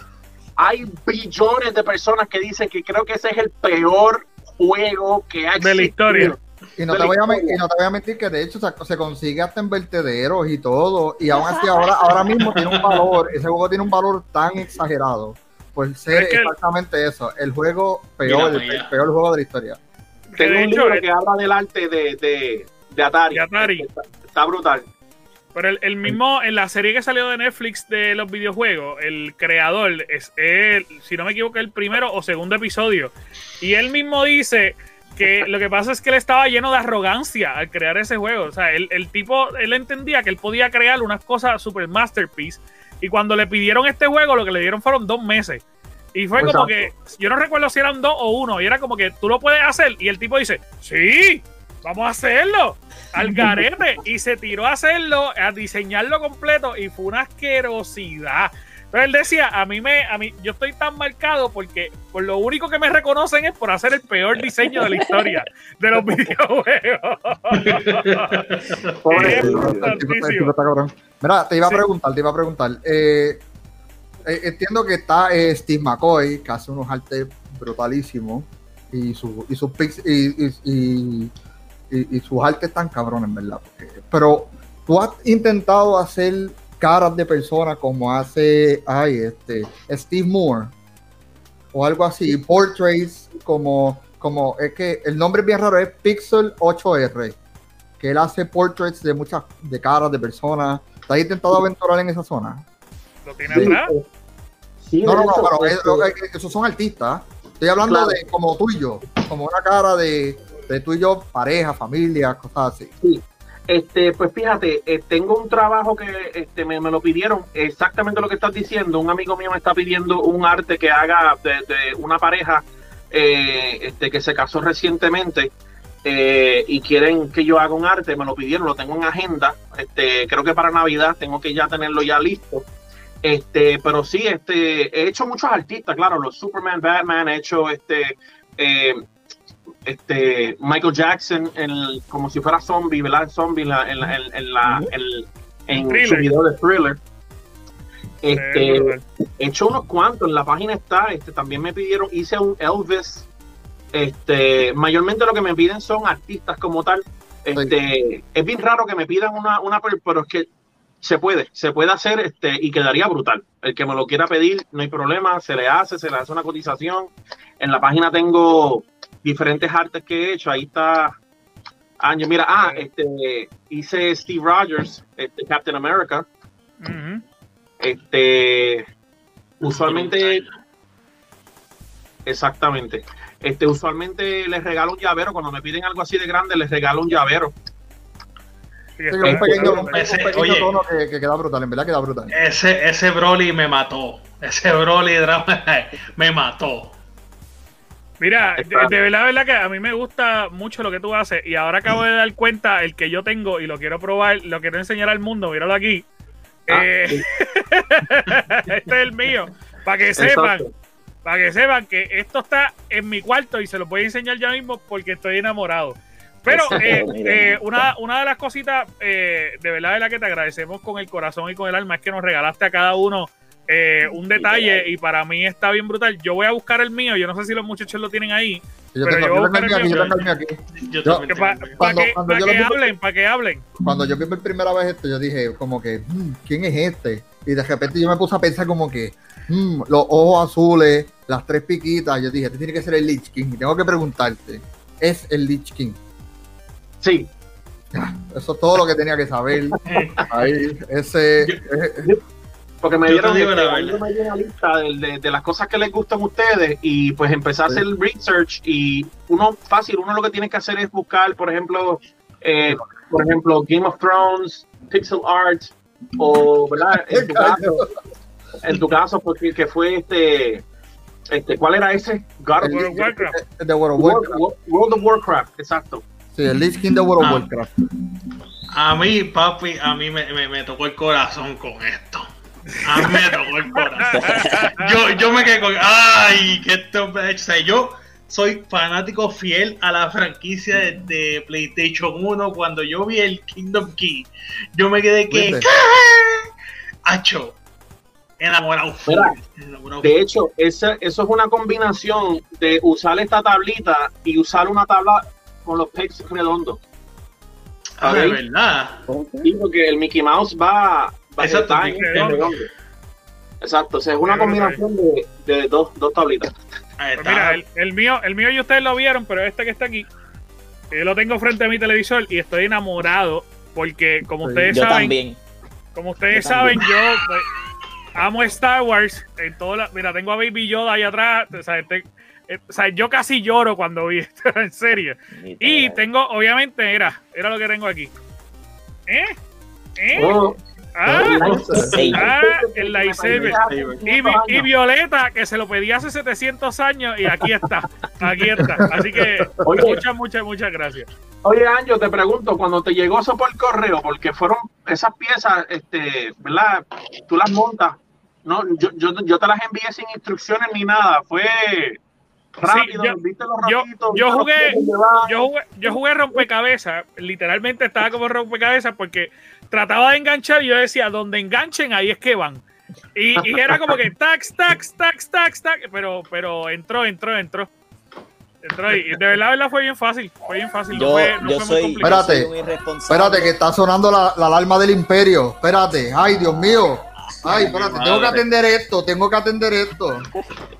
Hay billones de personas que dicen que creo que ese es el peor juego que ha De la existido. historia. Y no, te voy a, men- historia. y no te voy a mentir que de hecho se, se consigue hasta en vertederos y todo. Y aún así (laughs) ahora, ahora mismo tiene un valor, ese juego tiene un valor tan exagerado. Por ser Es que- exactamente eso, el juego peor, Mira, el, peor juego de la historia. Tengo de un hecho, libro que habla del arte de, de, de Atari. De Atari. Está, está brutal. Pero el, el mismo, en la serie que salió de Netflix de los videojuegos, el creador es él, si no me equivoco, el primero o segundo episodio. Y él mismo dice que lo que pasa es que él estaba lleno de arrogancia al crear ese juego. O sea, el, el tipo, él entendía que él podía crear unas cosas super masterpiece. Y cuando le pidieron este juego, lo que le dieron fueron dos meses. Y fue como que, yo no recuerdo si eran dos o uno, y era como que tú lo puedes hacer. Y el tipo dice, sí, vamos a hacerlo al (laughs) garete y se tiró a hacerlo, a diseñarlo completo y fue una asquerosidad. Entonces él decía, a mí me, a mí, yo estoy tan marcado porque por lo único que me reconocen es por hacer el peor diseño de la historia de los (laughs) videojuegos. Pobre. (laughs) Mira, te iba a preguntar, te iba a preguntar. eh, eh, entiendo que está eh, Steve McCoy, que hace unos artes brutalísimos. Y, su, y sus y, sus artes están cabrones, ¿verdad? Pero tú has intentado hacer caras de personas como hace ay, este, Steve Moore o algo así, portraits como, como es que el nombre es bien raro, es Pixel 8R, que él hace portraits de muchas de caras de personas. ¿Estás intentado aventurar en esa zona? ¿Lo tiene atrás? Sí, No, no, no, hecho, pero es- este, es- esos son artistas. Estoy hablando Claro. de como tú y yo, como una cara de, de tú y yo, pareja, familia, cosas así. Este, pues fíjate, eh, tengo un trabajo que este, me, lo pidieron, exactamente lo que estás diciendo. Un amigo mío me está pidiendo un arte que haga de, una pareja eh, este, que se casó recientemente eh, y quieren que yo haga un arte, me lo pidieron, lo tengo en agenda. Este, creo que para Navidad tengo que ya tenerlo ya listo. Este, pero sí, este, he hecho muchos artistas, claro, los Superman, Batman, he hecho este, este Michael Jackson en el- como si fuera zombie, ¿verdad? Zombie en, la, en, la- en- en la- en- en su video de thriller. Este, he hecho unos cuantos, en la página está, este, también me pidieron, hice un Elvis, este, mayormente lo que me piden son artistas como tal, este, es bien raro que me pidan una, una, per- pero es que se puede, se puede hacer, este, y quedaría brutal, el que me lo quiera pedir, no hay problema, se le hace, se le hace una cotización, en la página tengo diferentes artes que he hecho, ahí está, año, mira, ah, este, hice Steve Rogers, este, Captain America, Ujú. este, usualmente, exactamente. Este, usualmente les regalo un llavero. Cuando me piden algo así de grande, les regalo un llavero. Sí, un pequeño, un, está- Ese- pequeño oye. tono que, que queda brutal, en verdad queda brutal. Ese, ese Broly me mató. Ese Broly drama (laughs) me mató. Mira, de, verdad, de verdad que a mí me gusta mucho lo que tú haces y ahora acabo de dar cuenta el que yo tengo y lo quiero probar, lo quiero enseñar al mundo, míralo aquí. Ah, Eh, sí, (laughs) este es el mío, para que sepan, para que sepan que esto está en mi cuarto y se lo voy a enseñar ya mismo porque estoy enamorado. Pero eh, eh, una, una de las cositas, eh, de verdad, de la que te agradecemos con el corazón y con el alma, es que nos regalaste a cada uno eh, un detalle y para mí está bien brutal. Yo voy a buscar el mío, yo no sé si los muchachos lo tienen ahí, Yo Pero tengo, yo yo voy a tengo el mío buscar aquí, el yo mío. tengo el mío aquí. Para que, hablen, para que hablen. Cuando yo vi por primera vez esto, yo dije como que, "Mm, ¿quién es este? Y de repente yo me puse a pensar como que, "Mm, los ojos azules, las tres piquitas, yo dije, este tiene que ser el Lich King. Y tengo que preguntarte, ¿es el Lich King? Sí, Eso es todo lo que tenía que saber. (laughs) Ahí, ese... eh, porque me Yo dieron este, me dio una lista de, de- de las cosas que les gustan a ustedes y pues empecé a Sí. hacer el research y uno fácil, uno lo que tiene que hacer es buscar, por ejemplo, eh, por ejemplo, Game of Thrones, pixel art o, ¿verdad? (laughs) En tu caso, en tu caso porque que fue este, este, ¿cuál era ese? God of World of Warcraft. World of World, Warcraft. World of Warcraft, exacto. Sí, el Lich King de World of Ah. Warcraft. A mí, papi, a mí me, me, me tocó el corazón con esto. A mí me tocó el corazón. Yo, yo me quedé con. ¡Ay! Que esto me ha hecho. O sea, yo soy fanático fiel a la franquicia de, de PlayStation 1. Cuando yo vi el Kingdom Key, yo me quedé que. ¿Viste? ¿qué? ¡Acho! Enamorado Mira, enamorado De hecho, ese, eso es una combinación de usar esta tablita y usar una tabla con los pecs redondos. Ah, de verdad. Sí, porque el Mickey Mouse va Exacto. Exacto, o sea, es una combinación de, de dos, dos tablitas. Ahí Pues está. mira, el, el mío, el mío y ustedes lo vieron, pero este que está aquí, yo lo tengo frente a mi televisor y estoy enamorado porque como ustedes Yo saben, también. como ustedes Yo saben, también. yo pues, amo Star Wars en toda la, mira, tengo a Baby Yoda ahí atrás, o sea, este- eh, o sea, yo casi lloro cuando vi (laughs) esto, en serio. Y tengo, obviamente, era, era lo que tengo aquí. ¿Eh? ¿Eh? Oh, Ah, ah, el lightsaber. Y, Vi- y Violeta, que se lo pedí hace 700 años, y aquí está. Aquí está. Así que Oye. muchas, muchas, muchas gracias. Oye, Anjo, te pregunto, cuando te llegó eso por correo, porque fueron esas piezas, este, ¿verdad? Tú las montas. No, yo, yo, yo te las envié sin instrucciones ni nada. Fue rápido, yo- los ratitos, jugué-. Yo jugué, yo jugué rompecabezas, literalmente estaba como rompecabezas porque trataba de enganchar y yo decía, donde enganchen, ahí es que van. Y, y era como que tax, tax, tax, tax, tax, pero, pero entró, entró, entró. Entró ahí. De verdad, de verdad fue bien fácil. Fue bien fácil. no Yo, fue, no yo fue soy, muy complicado. Espérate. yo soy un irresponsable. Espérate, que está sonando la, la alarma del imperio. Espérate. Ay, Dios mío. Ay, espérate, tengo que atender esto, tengo que atender esto.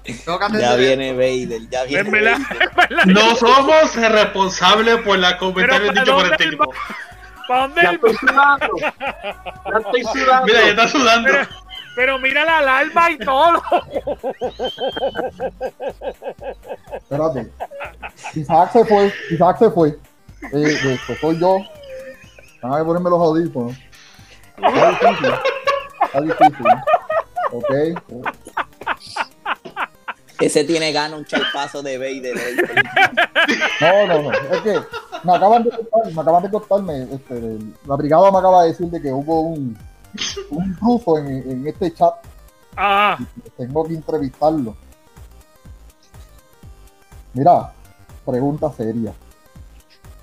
Tengo que atender Ya esto. viene Vader, ya viene Vader. (laughs) No somos responsables por los comentarios Pero, dichos por el ¿para dónde técnico. ¿Para dónde Ya estoy sudando. Ya estoy (laughs) sudando. Mira, ya está sudando. Pero, pero mira la alarma y todo. Espérate. Isaac se fue, Isaac se fue. Eh, de esto soy yo. Déjame ponerme los audífonos. (laughs) Está difícil. Ok. Ese tiene gana un chalpazo de Vader. hoy. No, no, no. Es que me acaban de contar, me acaban de contarme, este, la brigada me acaba de decir de que hubo un, un intruso en, en este chat. Ah, Tengo que entrevistarlo. Mira, pregunta seria.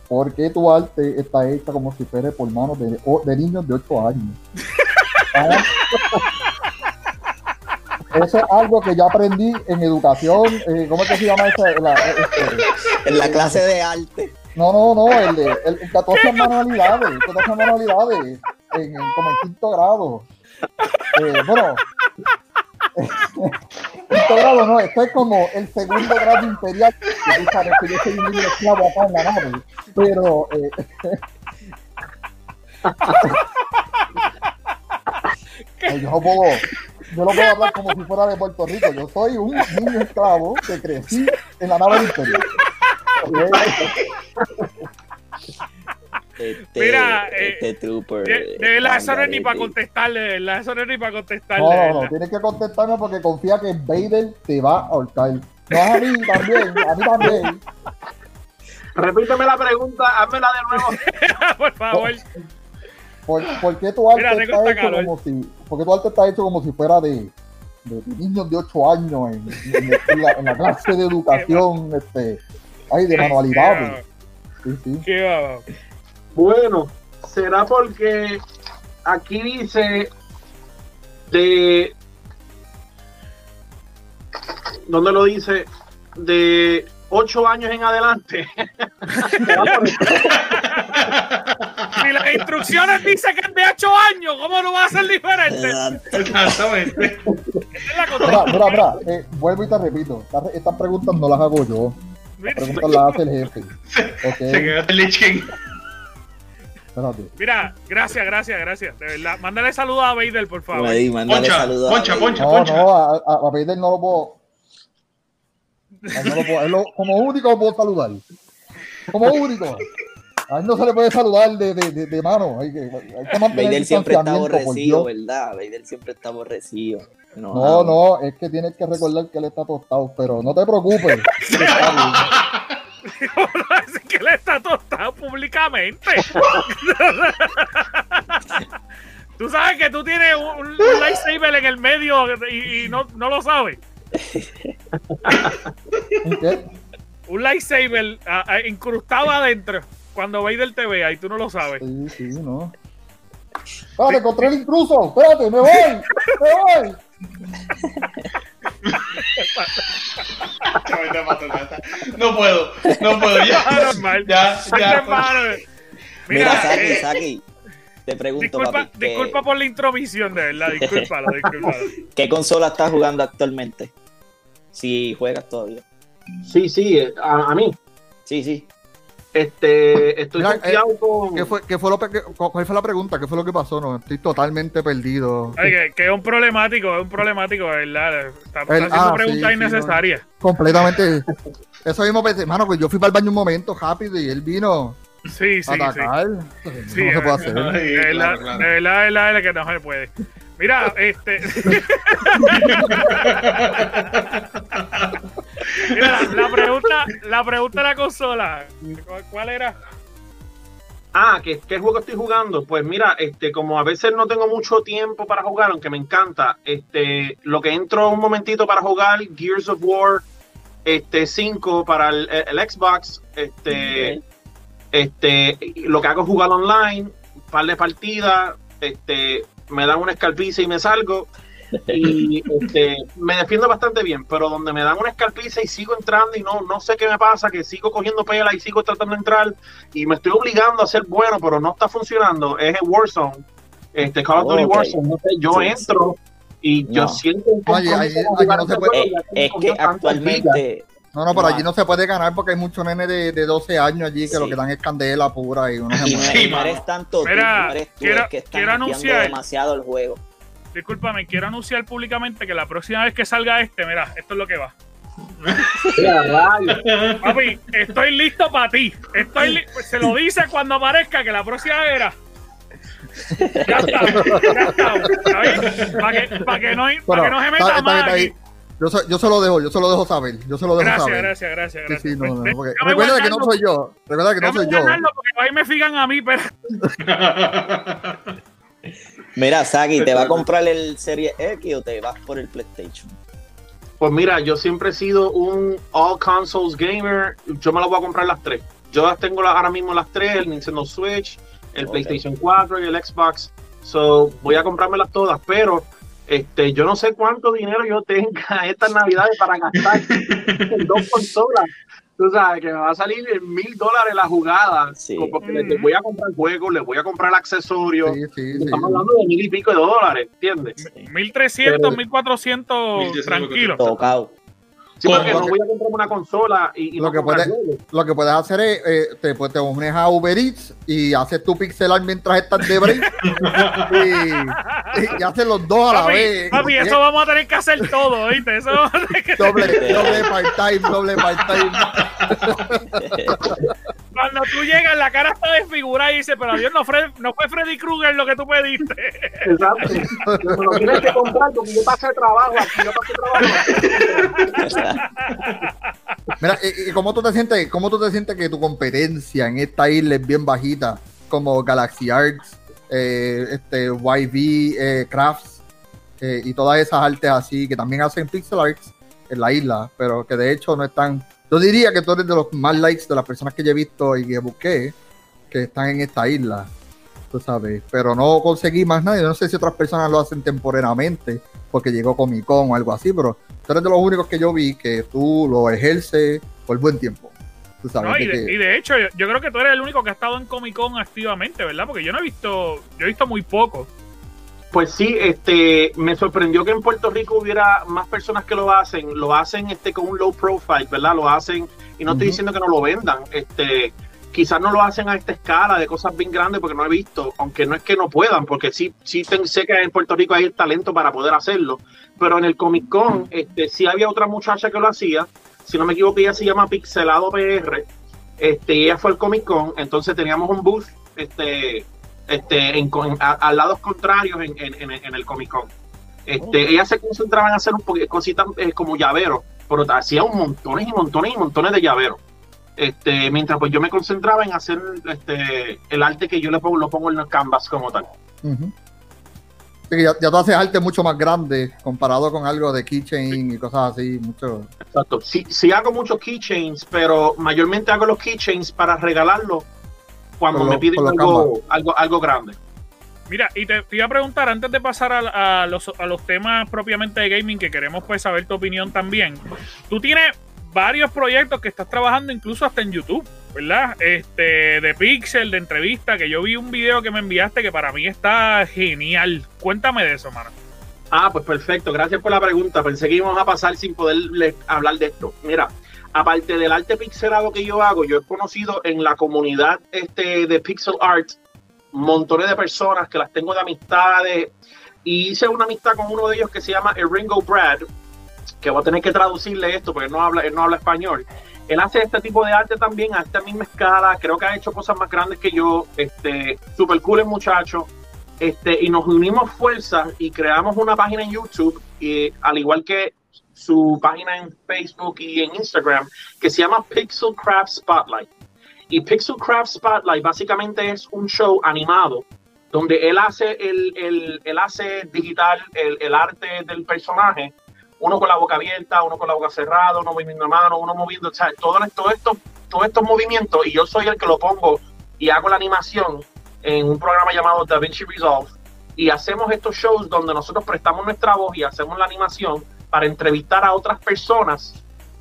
¿Por qué tu arte está hecha como si fuera por manos de, de niños de 8 años? (laughs) Eso es algo que yo aprendí en educación. eh, ¿Cómo es que se llama eso? La- este, En la clase de arte. no, no, no, el de el, el 14 manualidades, 14 manualidades, en, en- como en quinto grado. Eh, bueno, (laughs) quinto grado no, esto es como el segundo grado imperial, que tú sabes que yo soy un niño esclavo acá en la nave, pero eh, (laughs) yo no puedo, yo no puedo hablar como si fuera de Puerto Rico, yo soy un niño esclavo que crecí en la nave. Este, Mira, eh, este trooper. de, de verdad, eso no es ni para contestarle, de verdad, eso no es ni para contestarle. No, de no, no, tienes que contestarme porque confía que Vader te va a ahorcar. No a mí también, a mí también. Repíteme la pregunta, házmela de nuevo. (laughs) Por favor. ¿Por, por qué tu arte Mira, está hecho calor. como si, por qué tu arte está hecho como si fuera de, de niños de 8 años en, en- en la, en la clase de educación, (laughs) este, ay, de manualidades? Sí, sí. Qué. Bueno, será porque aquí dice de. ¿Dónde lo dice? De 8 años en adelante. (laughs) (laughs) Si las instrucciones dicen que es de 8 años, ¿cómo no va a ser diferente? Exactamente. Esa es la cosa. Mira, mira, mira, eh, vuelvo y te repito, estas, preguntas no las hago yo, las preguntas las hace el jefe. Se Ok, quedó el espérate. Mira, gracias, gracias, gracias. De verdad. Mándale saludos a Vader, por favor. Ahí, mándale Poncha, saludos poncha, Vader. poncha. No, no, a, a, Vader no lo puedo. a él no lo puedo- a él lo- como único lo puedo saludar. Como único. A él no se le puede saludar de, de, de, de mano. Hay que, hay que mantener Vader siempre está aborrecido. ¿verdad? Vader siempre está aborrecido. No, No, no, es que tienes que recordar que él está tostado, pero no te preocupes. (laughs) Así (laughs) que él está tostado públicamente. (laughs) tú sabes que tú tienes un, un lightsaber en el medio y, y no, no lo sabes. ¿Qué? Un lightsaber ah, incrustado adentro. Cuando Vader te vea y tú no lo sabes. Sí, sí, no. Espérate, encontré el intruso. Espérate, me voy. Me voy. No puedo, no puedo. Ya, Normal. ya, ya. Mira, Mira, Saki, eh, Saki, te pregunto, disculpa, papi, ¿qué, disculpa por la intromisión, de verdad. Discúlpalo, discúlpalo. (laughs) ¿qué consola estás jugando actualmente? Si juegas todavía. Sí, sí, a, a mí. Sí, sí. Este, estoy Mira, confiado con. ¿Qué fue, qué fue lo pe- qué- ¿Cuál fue la pregunta? ¿Qué fue lo que pasó? No, estoy totalmente perdido. Ay, que, que es un problemático, es un problemático, de ¿verdad? Está, está El- haciendo ah, preguntas sí, sí. Completamente. Eso mismo pensé, mano, pues yo fui para el baño un momento rápido y él vino Sí, sí, a sí. atacar. Sí, no se puede (laughs) hacer. Ay, De verdad, claro, claro. de verdad, de verdad, de verdad que no se puede. Mira, este. (laughs) Mira, la, pregunta, la pregunta de la consola. ¿cu- ¿Cuál era? Ah, ¿qué, ¿qué juego estoy jugando? Pues mira, este, como a veces no tengo mucho tiempo para jugar, aunque me encanta, este, lo que entro un momentito para jugar, Gears of War, este, 5 para el, el Xbox, este, este, lo que hago es jugar online, un par de partidas, este, me dan una escalpiza y me salgo. y (laughs) este, me defiendo bastante bien, pero donde me dan una escalpiza y sigo entrando y no, no sé qué me pasa, que sigo cogiendo pela y sigo tratando de entrar y me estoy obligando a ser bueno, pero no está funcionando, es el Warzone, este Call of Duty Ok. Warzone, no sé, yo Sí, entro y yo No. siento un Oye, compromiso ahí- con ahí jugar no se puede- juego, Eh, es que actualmente no, No pero allí no se puede ganar porque hay muchos nenes de, de 12 años allí que Sí. lo que dan es candela pura y uno se muere. no eres tanto tú, Mira, no eres tú, quiero- es que están quiero anunciar- demasiado el juego. Discúlpame, quiero anunciar públicamente que la próxima vez que salga este, mira, esto es lo que va. Papi, estoy listo para ti. Estoy li- pues, se lo dice cuando aparezca que la próxima era. Ya está, ya está. ¿Está bien? Para que, pa' que no, pa' Bueno, que no se meta más aquí. Yo, se- yo se lo dejo, yo se lo dejo saber. Yo se lo dejo Gracias, saber. gracias, gracias, gracias. sí, no, no, porque- déjame recuerda que no soy yo. Recuerda que no soy yo. porque ahí me fijan a mí, pero (laughs) Mira, Sagi, ¿te va a comprar el Serie X o te vas por el PlayStation? Pues mira, yo siempre he sido un all consoles gamer. Yo me las voy a comprar las tres. Yo las tengo ahora mismo las tres, el Nintendo Switch, el. PlayStation 4 y el Xbox. So, voy a comprármelas todas, pero este, yo no sé cuánto dinero yo tenga (laughs) estas navidades para gastar en dos consolas. Tú sabes que me va a salir en mil dólares la jugada. Sí. Porque les, les voy a comprar juegos, les voy a comprar accesorios. Sí, sí, sí. Estamos hablando de mil y pico de dólares, ¿entiendes? 1300, Pero- 1400, 1400, tranquilo. Tocado. Sí, porque no que- voy a comprar una consola y, y lo no que comprar puede- juegos. Lo que puedes hacer es, eh, te, pues, te unes a Uber Eats y haces tu pixelar mientras estás de break (laughs) y, y haces los dos a la Papi, vez. papi, eso vamos a tener que hacer todo, ¿viste? Eso vamos a tener que- Doble, doble part-time, doble part-time. (laughs) Cuando tú llegas, la cara está desfigurada y dice, pero Dios, no, fue, no fue Freddy Krueger lo que tú pediste. Exacto. (laughs) Pero lo tienes que comprar porque yo pasé trabajo aquí, yo pasé trabajo aquí. Mira, ¿y, y cómo tú te sientes, cómo tú te sientes que tu competencia en esta isla es bien bajita? Como Galaxy Arts, eh, este, YV, eh, Crafts eh, y todas esas artes así que también hacen pixel arts en la isla, pero que de hecho no están. Yo diría que tú eres de los más likes de las personas que yo he visto y que busqué que están en esta isla, tú sabes, pero no conseguí más nadie. No sé si otras personas lo hacen temporalmente porque llegó Comic Con o algo así, pero tú eres de los únicos que yo vi que tú lo ejerces por buen tiempo. Tú sabes No, y, de que- y de hecho, yo, yo creo que tú eres el único que ha estado en Comic Con activamente, ¿verdad? Porque yo no he visto, yo he visto muy poco. Pues sí, este, me sorprendió que en Puerto Rico hubiera más personas que lo hacen, lo hacen este con un low profile, ¿verdad? Lo hacen, y no estoy diciendo que no lo vendan, este, quizás no lo hacen a esta escala de cosas bien grandes porque no he visto, aunque no es que no puedan, porque sí, sí ten- sé que en Puerto Rico hay el talento para poder hacerlo, pero en el Comic Con, este, sí había otra muchacha que lo hacía, si no me equivoco, ella se llama Pixelado PR, este, y ella fue al Comic Con, entonces teníamos un booth, este, este, en, a, a lados contrarios en, en, en, en el Comic Con. Este, Ellas se concentraban en hacer un poquito cositas eh, como llaveros, pero hacía un montones y montones y montones de llaveros. Este, mientras pues yo me concentraba en hacer este, el arte que yo le pongo, lo pongo en el canvas como tal. Ya tú haces arte mucho más grande comparado con algo de keychain y cosas así, mucho. Exacto. Sí, sí hago muchos keychains, pero mayormente hago los keychains para regalarlos cuando Con me piden algo, algo, algo grande. Mira, y te, te iba a preguntar antes de pasar a, a los, a los temas propiamente de gaming, que queremos pues saber tu opinión también. Tú tienes varios proyectos que estás trabajando incluso hasta en YouTube, ¿verdad? Este, de Pixel, de entrevista, que yo vi un video que me enviaste que para mí está genial. Cuéntame de eso, mano. Ah, pues perfecto, gracias por la pregunta. Pensé que íbamos a pasar sin poder hablar de esto. Mira, aparte del arte pixelado que yo hago, yo he conocido en la comunidad este, de pixel art montones de personas que las tengo de amistades y hice una amistad con uno de ellos que se llama Ringo Brad, que voy a tener que traducirle esto porque él no habla, no habla español. Él hace este tipo de arte también a esta misma escala, creo que ha hecho cosas más grandes que yo, este, super cool el muchacho. Este, y nos unimos fuerzas y creamos una página en YouTube, y, al igual que su página en Facebook y en Instagram, que se llama Pixel Craft Spotlight. Y Pixel Craft Spotlight básicamente es un show animado donde él hace el, el, hace digital el, el arte del personaje, uno con la boca abierta, uno con la boca cerrada, uno moviendo la mano, uno moviendo, o sea, todo, todo esto, todos estos movimientos, y yo soy el que lo pongo y hago la animación en un programa llamado DaVinci Resolve. y hacemos estos shows donde nosotros prestamos nuestra voz y hacemos la animación para entrevistar a otras personas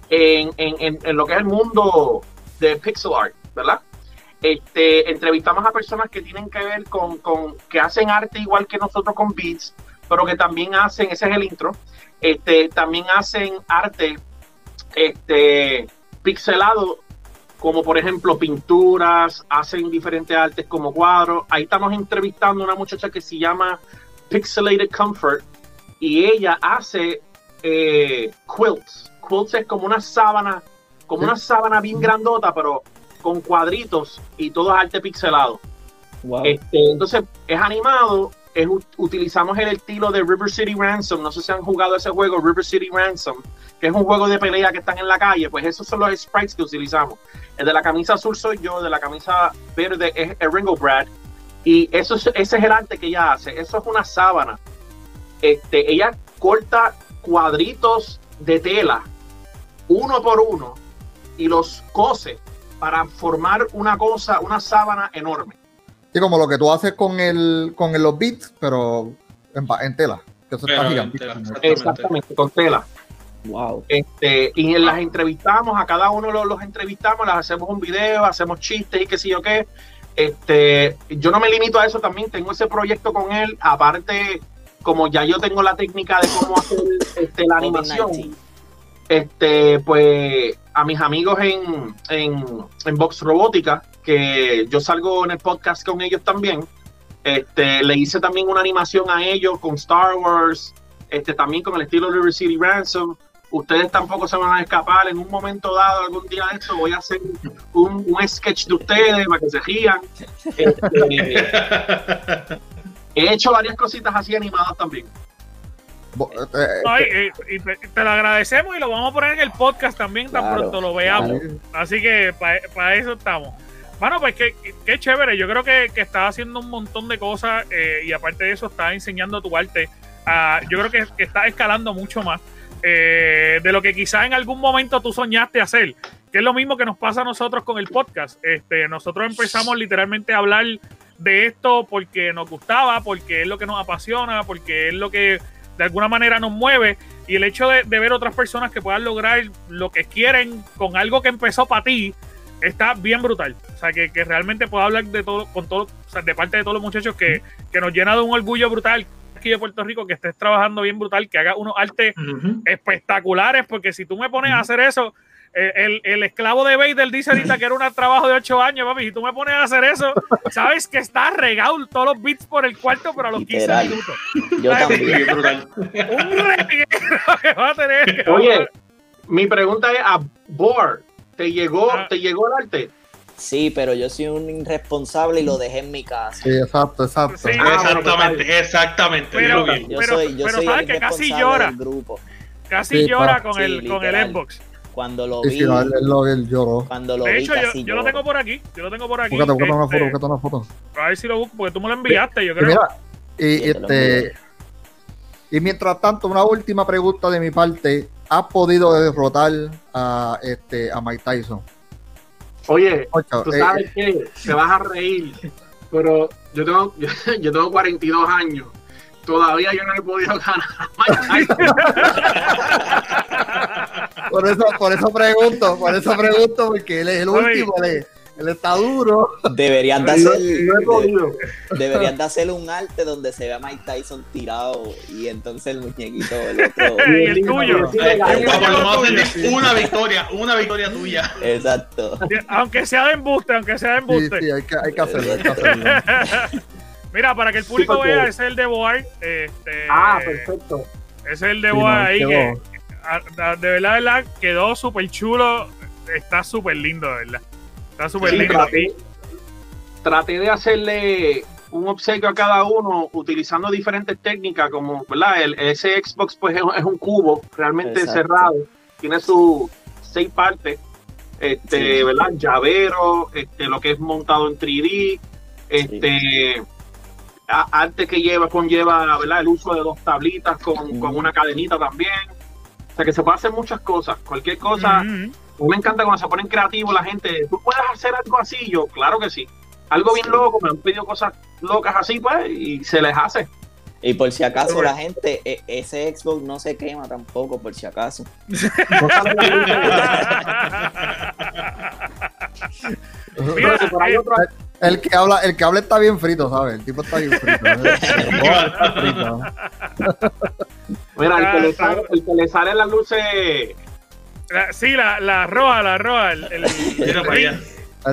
en, en, en, lo que es el mundo de pixel art, ¿verdad? Este, entrevistamos a personas que tienen que ver con, con, que hacen arte igual que nosotros con beats, pero que también hacen, ese es el intro, este, también hacen arte este, pixelado, como por ejemplo pinturas, hacen diferentes artes como cuadros. Ahí estamos entrevistando a una muchacha que se llama Pixelated Comfort y ella hace eh, quilts. Quilts es como una sábana, como una sábana bien grandota, pero con cuadritos y todo es arte pixelado. Wow. Este, entonces es animado, es, utilizamos el estilo de River City Ransom. No sé si han jugado ese juego, River City Ransom, que es un juego de pelea que están en la calle. Pues esos son los sprites que utilizamos. El de la camisa azul soy yo, de la camisa verde es el Ringo Brad. Y eso es, ese es el arte que ella hace. Eso es una sábana. Este, ella corta cuadritos de tela, uno por uno, y los cose para formar una cosa, una sábana enorme. Sí, como lo que tú haces con el con los beats, pero en, tela. Que eso está Pero gigante. tela, exactamente. Exactamente, con tela. Wow. Este, y las entrevistamos, a cada uno los, los entrevistamos, las hacemos un video, hacemos chistes y qué sé yo qué. Este, yo no me limito a eso también, tengo ese proyecto con él, aparte, como ya yo tengo la técnica de cómo hacer este, la animación, COVID-19. este, pues a mis amigos en, en, en Box Robótica, que yo salgo en el podcast con ellos también, este, le hice también una animación a ellos con Star Wars, este, también con el estilo de River City Ransom. Ustedes tampoco se van a escapar. En un momento dado, algún día de esto, voy a hacer un, un sketch de ustedes para que se rían. (laughs) Este, he hecho varias cositas así animadas también. Eh, Ay, eh, y te, te lo agradecemos y lo vamos a poner en el podcast también tan Claro, pronto lo veamos. claro. Así que para eso estamos. Bueno, pues qué, qué chévere. Yo creo que, que estás haciendo un montón de cosas eh, y aparte de eso estás enseñando tu arte. Ah, yo creo que, que estás escalando mucho más eh, de lo que quizás en algún momento tú soñaste hacer. Que es lo mismo que nos pasa a nosotros con el podcast. Este, nosotros empezamos literalmente a hablar de esto porque nos gustaba, porque es lo que nos apasiona, porque es lo que de alguna manera nos mueve. Y el hecho de, de ver otras personas que puedan lograr lo que quieren con algo que empezó para ti, está bien brutal. O sea, que, que realmente puedo hablar de todo, con todo, o sea, de parte de todos los muchachos que, que nos llena de un orgullo brutal aquí de Puerto Rico, que estés trabajando bien brutal, que haga unos artes espectaculares, porque si tú me pones a hacer eso, el, el esclavo de Vader dice ahorita que era un trabajo de 8 años, papi. Si tú me pones a hacer eso, sabes que está regado todos los beats por el cuarto, pero a los 15 Literal. minutos. Yo también. Un reguero que va a tener. Oye, mi pregunta es a Boar, ¿te llegó, Ah. ¿te llegó el arte? Sí, pero yo soy un irresponsable y lo dejé en mi casa. sí, exacto, exacto. Sí. Ah, bueno, Exactamente, exactamente. Pero-. Yo Pero- soy, yo pero soy sabes el que casi llora. del grupo. Casi Sí, llora con, Sí, el, con el. Xbox. Cuando lo Sí, vi, sí, no, él, él lo, él lloró. cuando lo De vi hecho, yo, casi yo lo tengo por aquí. Yo lo tengo por aquí. Búscate, búscate una Este, foto, búscate una foto. A ver si lo busco, porque tú me lo enviaste, yo Y creo. mira, y, Sí, este, y mientras tanto, una última pregunta de mi parte. ¿Has podido derrotar a, este, a Mike Tyson? Oye, Ocho, tú eh, sabes que te vas a reír, pero yo tengo, (laughs) yo, tengo 42 años. Todavía yo no he podido ganar a Mike Tyson. (laughs) por, eso, por eso pregunto, por eso pregunto, porque él es el último, él, es- él está duro. Deberían de hacer, deberían de hacer un arte donde se vea a Mike Tyson tirado y entonces el muñequito del otro. Y el tuyo. Sí, una victoria, una victoria tuya. Exacto. Aunque sea de embuste, aunque sea de Sí, embuste. sí, hay que, hay que hacerlo, hay que hacerlo. (laughs) Mira, para que el público Sí, vea, ese es el de Boar. Este, Ah, perfecto. Ese es el de Sí, Boar no, ahí que de verdad, de verdad, quedó súper chulo. Está súper lindo, de verdad. Está súper Sí, lindo. traté, traté de hacerle un obsequio a cada uno utilizando diferentes técnicas, como ¿verdad? El, ese Xbox pues es, es un cubo realmente Exacto. cerrado, tiene sus seis partes, este, Sí. ¿verdad? Llavero, este, lo que es montado en 3D, este, a- arte que lleva, conlleva, ¿verdad? El uso de dos tablitas con, Mm. con una cadenita también. Sea que se puede hacer muchas cosas, cualquier cosa. A mí me encanta cuando se ponen creativos la gente. ¿Tú puedes hacer algo así? Yo, claro que sí. Algo bien loco, me han pedido cosas locas así, pues, y se les hace. Y por si acaso la gente, e- ese Xbox no se quema tampoco, por si acaso. Mira, (laughs) Pero por ahí eh, otro- El que habla, el que habla está bien frito, ¿sabes? El tipo está bien frito. (laughs) Está frito. Mira, el que, le Ya, sale, el que le sale las luces. la- sí, la, la roja, la roja. El, el, (laughs) allá. (laughs)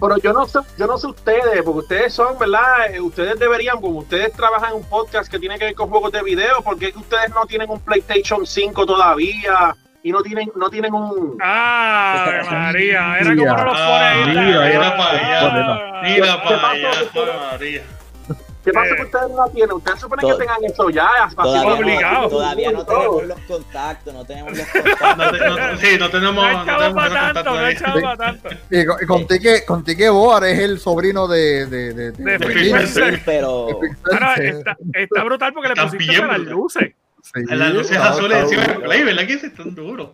Pero yo no sé, yo no sé ustedes, porque ustedes son, ¿verdad? Eh, Ustedes deberían, como ustedes trabajan en un podcast que tiene que ver con juegos de video, porque es que ustedes no tienen un PlayStation 5 todavía y no tienen, no tienen un. Ah, (laughs) María. Era como uno los pone ahí. Mira, mira para Ah. Mira ¿Qué para allá? María. ¿Qué pasa Eh. que ustedes no la tienen? Ustedes suponen que tengan eso ya. así todavía, obligado. no, todavía no tenemos los contactos, no tenemos los contactos. (laughs) No, no- sí, no tenemos. No tenemos para tanto, no chavo para tanto. Y, y conté que, conté que Boar es el sobrino de. de, de, De. Sí, pero está, está brutal porque le pusiste las luces. Sí, Las luces azules encima del duro. play, ¿verdad que sí están duros?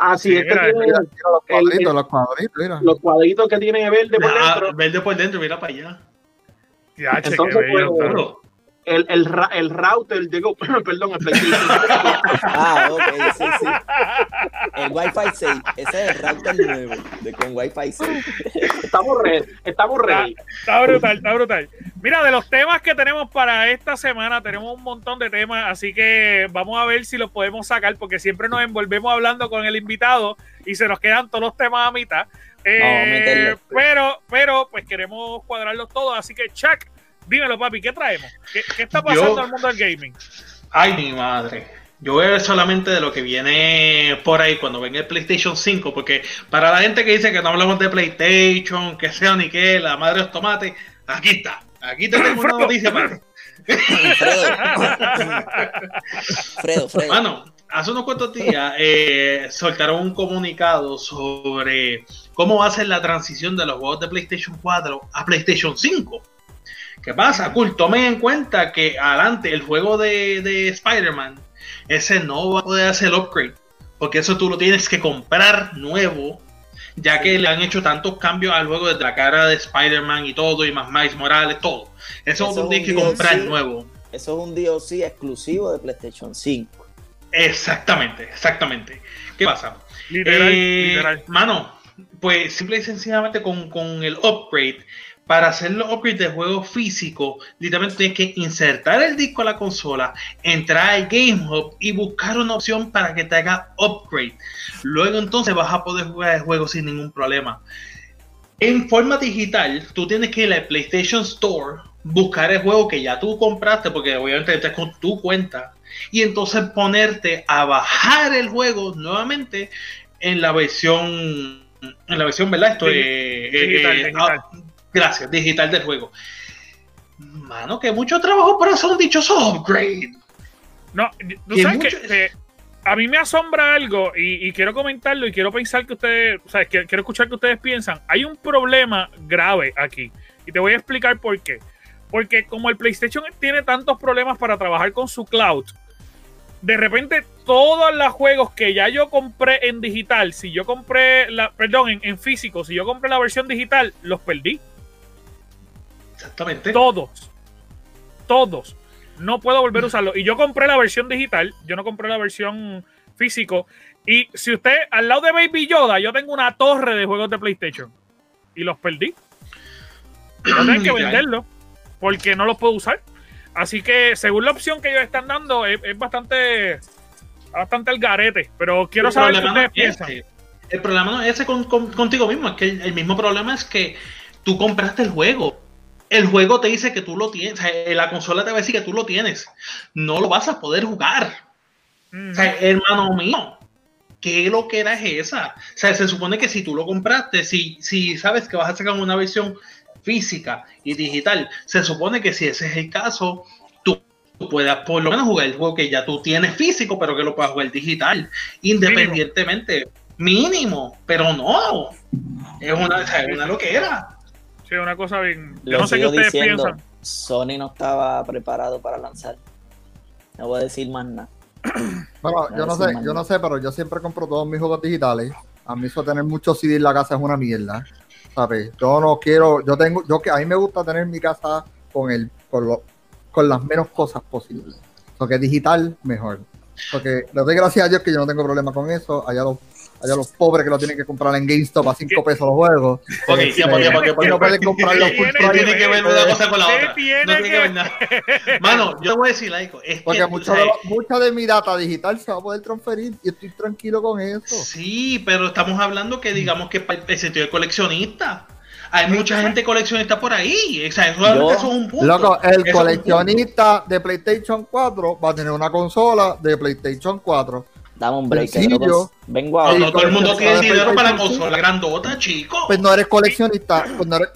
Así Sí, es que tiene Mira, mira los cuadritos, el- los cuadritos, mira. los cuadritos que tiene verde por Ah, dentro. verde por dentro, mira para allá. Ya, che, Entonces, qué bello. pues, está. El, el, ra- el router llegó, (laughs) perdón, el PlayStation. Ah, ok, sí, sí. El Wi-Fi 6, ese es el router nuevo, de con Wi-Fi 6. estamos ready, estamos ready. Está brutal, está brutal. Mira, de los temas que tenemos para esta semana, tenemos un montón de temas, así que vamos a ver si los podemos sacar, porque siempre nos envolvemos hablando con el invitado y se nos quedan todos los temas a mitad. Eh, pero, pero, pues queremos cuadrarlos todos, así que Chuck, dímelo, papi, ¿qué traemos? ¿Qué, qué está pasando Yo- al mundo del gaming? Ay, mi madre. Yo voy a ver solamente de lo que viene por ahí cuando venga el PlayStation 5, porque para la gente que dice que no hablamos de PlayStation, que sea ni que, la madre de los tomates, aquí está. Aquí te tengo una noticia para Fredo. (laughs) Fredo, Fredo. Mano, hace unos cuantos días eh, soltaron un comunicado sobre cómo va a ser la transición de los juegos de PlayStation 4 a PlayStation 5. ¿Qué pasa? Cool, tomen en cuenta que adelante el juego de, de Spider-Man, ese no va a poder hacer el upgrade, porque eso tú lo tienes que comprar nuevo, ya que le han hecho tantos cambios al juego desde la cara de Spider-Man y todo, y más Miles Morales, todo. Eso, Eso tú es tienes que comprar nuevo. Eso es un DLC exclusivo de PlayStation 5. Exactamente, exactamente. ¿Qué pasa? Literal, Eh, literal. Mano, pues simple y sencillamente con, con el upgrade, para hacer los upgrades de juego físico, literalmente tienes que insertar el disco a la consola, entrar al Game Hub y buscar una opción para que te haga upgrade. Luego entonces vas a poder jugar el juego sin ningún problema. En forma digital, tú tienes que ir al PlayStation Store, buscar el juego que ya tú compraste, porque obviamente estás con tu cuenta, y entonces ponerte a bajar el juego nuevamente en la versión, en la versión, ¿verdad? Esto eh, digital, eh, digital. ah, gracias, digital del juego. Mano, que mucho trabajo para hacer un dichoso upgrade. No, tú sabes mucho- que, que a mí me asombra algo y, y quiero comentarlo y quiero pensar que ustedes, o sea, quiero escuchar que ustedes piensan. Hay un problema grave aquí y te voy a explicar por qué. Porque como el PlayStation tiene tantos problemas para trabajar con su cloud, de repente todos los juegos que ya yo compré en digital, si yo compré la, perdón, en, en físico, si yo compré la versión digital, los perdí. Exactamente. Todos. Todos. No puedo volver a usarlo. Y yo compré la versión digital, yo no compré la versión físico. Y si usted, al lado de Baby Yoda, yo tengo una torre de juegos de PlayStation. Y los perdí. Yo tengo que venderlo. Porque no los puedo usar. Así que, según la opción que ellos están dando, es, es bastante. Bastante el garete. Pero quiero El saber qué ustedes no es piensan. ese. El problema no es ese con- con- contigo mismo, es que el, el mismo problema es que tú compraste el juego. El juego te dice que tú lo tienes, o sea, la consola te va a decir que tú lo tienes. No lo vas a poder jugar. Mm. O sea, hermano mío, ¿qué lo que era es esa? O sea, se supone que si tú lo compraste, si, si sabes que vas a sacar una versión física y digital, se supone que si ese es el caso, tú puedas por lo menos jugar el juego que ya tú tienes físico, pero que lo puedas jugar digital, independientemente. Mínimo, pero no. Es una, es una loquera. Sí, una cosa bien. Yo Lo no sé qué ustedes diciendo, piensan. Sony no estaba preparado para lanzar. No voy a decir más nada. (clears throat) Bueno, yo no sé, yo no sé, pero yo siempre compro todos mis juegos digitales. A mí eso de tener muchos CD en la casa es una mierda. ¿Sabes? Yo no quiero, yo tengo, yo que a mí me gusta tener mi casa con el, con, lo- con las menos cosas posibles. Porque digital, mejor. Porque le doy gracias a Dios que yo no tengo problema con eso. Allá los, allá los pobres que lo tienen que comprar en GameStop a 5 pesos los juegos. Ok, Este, tiempo, tiempo, tiempo, y no pueden comprar los ¿Qué full tiene No price. tiene que ver una cosa con la ¿Qué otra. No tiene que ver nada. Mano, yo te voy a decir algo. Es que, Porque mucha de, mi data digital se va a poder transferir y estoy tranquilo con eso. Sí, pero estamos hablando que digamos que el sentido de coleccionista. Hay mucha gente coleccionista por ahí. O sea, eso, Yo- eso es un punto. Loco, el Eso coleccionista de PlayStation 4 va a tener una consola de PlayStation 4. Dame un break. Sencillo. vengo- a. No, no todo el mundo de dinero para la consola grandota, chico. Pues no eres coleccionista, pues no eres-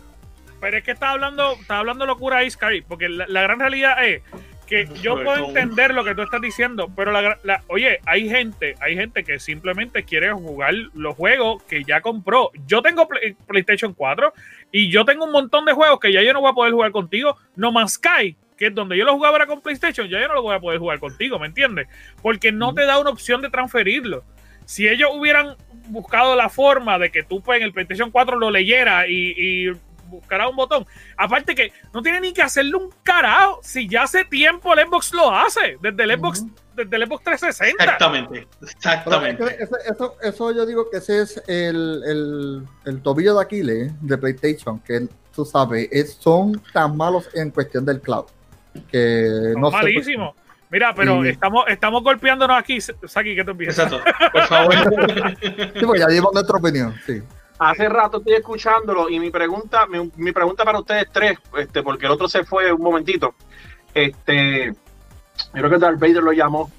Pero es que está hablando, está hablando locura ahí, Sky, porque la, la gran realidad es que yo puedo entender lo que tú estás diciendo, pero la, la- oye, hay gente, hay gente que simplemente quiere jugar los juegos que ya compró. Yo tengo Play- PlayStation 4 y yo tengo un montón de juegos que ya yo no voy a poder jugar contigo, no más Sky, que es donde yo lo jugaba era con PlayStation, ya yo no lo voy a poder jugar contigo, ¿me entiendes? Porque no te da una opción de transferirlo. Si ellos hubieran buscado la forma de que tú pues, en el PlayStation 4 lo leyeras y, y buscarás un botón, aparte que no tiene ni que hacerle un carajo, si ya hace tiempo el Xbox lo hace, desde el Xbox, desde el Xbox 360. Exactamente. Exactamente. eso, eso, eso yo digo que ese es el, el, el tobillo de Aquiles de PlayStation, que tú sabes, es- son tan malos en cuestión del cloud. Que no sé malísimos. Mira, pero Y- estamos, estamos golpeándonos aquí. Saki, ¿qué te empiezas? Exacto. Por favor. Sí, porque ya dimos nuestra opinión, sí. Hace rato estoy escuchándolo y mi pregunta, mi, mi pregunta para ustedes tres, este, porque el otro se fue un momentito. Este, yo creo que Darth Vader lo llamó.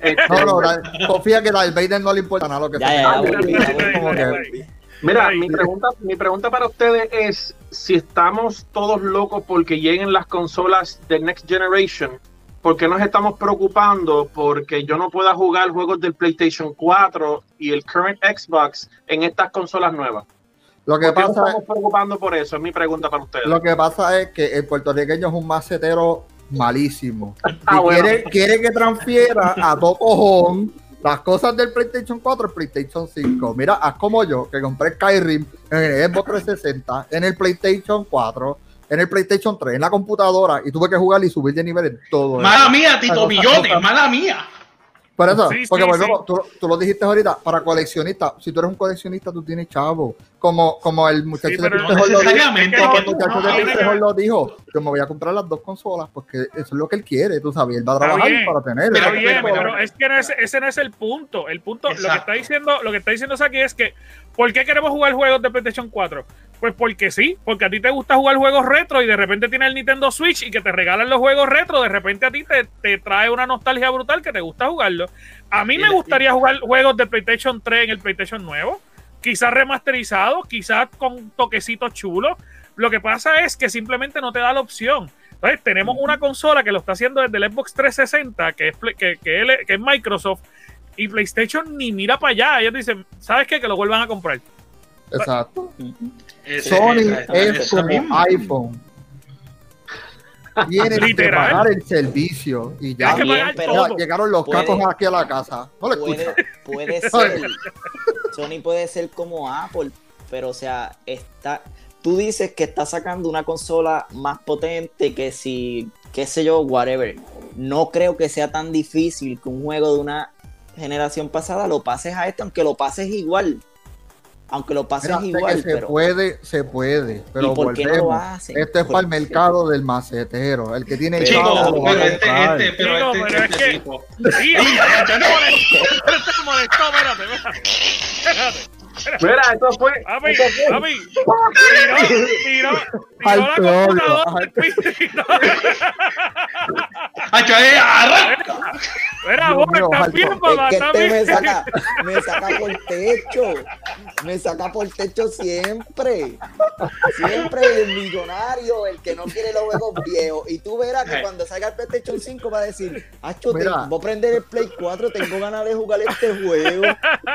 Este, No, no, confía que Darth Vader no le importa nada lo que Ya, sea. ya, ya, Mira, que- mi pregunta, mi pregunta para ustedes es si estamos todos locos porque lleguen las consolas de Next Generation, ¿por qué nos estamos preocupando porque yo no pueda jugar juegos del PlayStation 4 y el current Xbox en estas consolas nuevas? Lo que ¿Por qué nos pasa estamos preocupando por eso? Es mi pregunta para ustedes. Lo que pasa es que el puertorriqueño es un macetero malísimo. (laughs) Ah, y bueno. quiere, quiere que transfiera a todo cojón las cosas del PlayStation 4 al PlayStation 5. Mira, haz como yo, que compré Skyrim en el Xbox 360, en el PlayStation 4, en el PlayStation 3, en la computadora, y tuve que jugar y subir de nivel en todo. Mala eso. mía, Tito Millones. Mala mía. Por eso, Sí, porque sí, volvemos, sí. Tú, tú lo dijiste ahorita, para coleccionistas, si tú eres un coleccionista, tú tienes chavo. Como, como el muchacho de No lo dijo. no, lo dijo, yo me voy a comprar las dos consolas porque eso es lo que él quiere, tú sabes, él va a trabajar bien, para tener. Pero- bien, pero es que no es- ese no es el punto. El punto, lo que está diciendo, lo que está diciendo Saki es que ¿por qué queremos jugar juegos de PlayStation 4? Pues porque sí, porque a ti te gusta jugar juegos retro y de repente tienes el Nintendo Switch y que te regalan los juegos retro, de repente a ti te, te trae una nostalgia brutal que te gusta jugarlo. A mí me gustaría jugar juegos de PlayStation 3 en el PlayStation nuevo, quizás remasterizados, quizás con toquecitos chulos. Lo que pasa es que simplemente no te da la opción. Entonces, tenemos una consola que lo está haciendo desde el Xbox 360, que es, que, que él- que es Microsoft, y PlayStation ni mira para allá. Ellos dicen, ¿sabes qué? Que lo vuelvan a comprar. Exacto. Ese- Sony es como iPhone. Tienes que pagar el servicio y ya. Tienes que Bien, pagar pero- Ya todo. llegaron los Puede- cacos aquí a la casa. No lo puede, puede (laughs) ser. Sony puede ser como Apple, pero o sea, está. Tú dices que está sacando una consola más potente que si, qué sé yo, whatever. No creo que sea tan difícil que un juego de una generación pasada lo pases a este, aunque lo pases igual. Aunque lo pases Mira, igual, se pero. puede, se puede, pero ¿Y por qué no lo volvemos. hacen? Esto es ¿Por para el qué? mercado del macetero. El que tiene Pero- chavo pero este, este, pero Chico, este, pero es este que- tipo. Sí, ya, ya te molestó, ya te molestó, espérate, espérate. Mira, esto fue. Papi, esto fue- papi, tiró, tiró, Al tiró la computadora (laughs) eh, arranca. Mira, vos mío, estás bien, Es papá, que estás este me saca, me saca por techo. Me saca por techo siempre. Siempre el millonario, el que no quiere los juegos viejos. Y tú verás que Eh. cuando salga el PlayStation 5 va a decir, Acho, te- Mira. voy a prender el Play 4, tengo ganas de jugar este juego.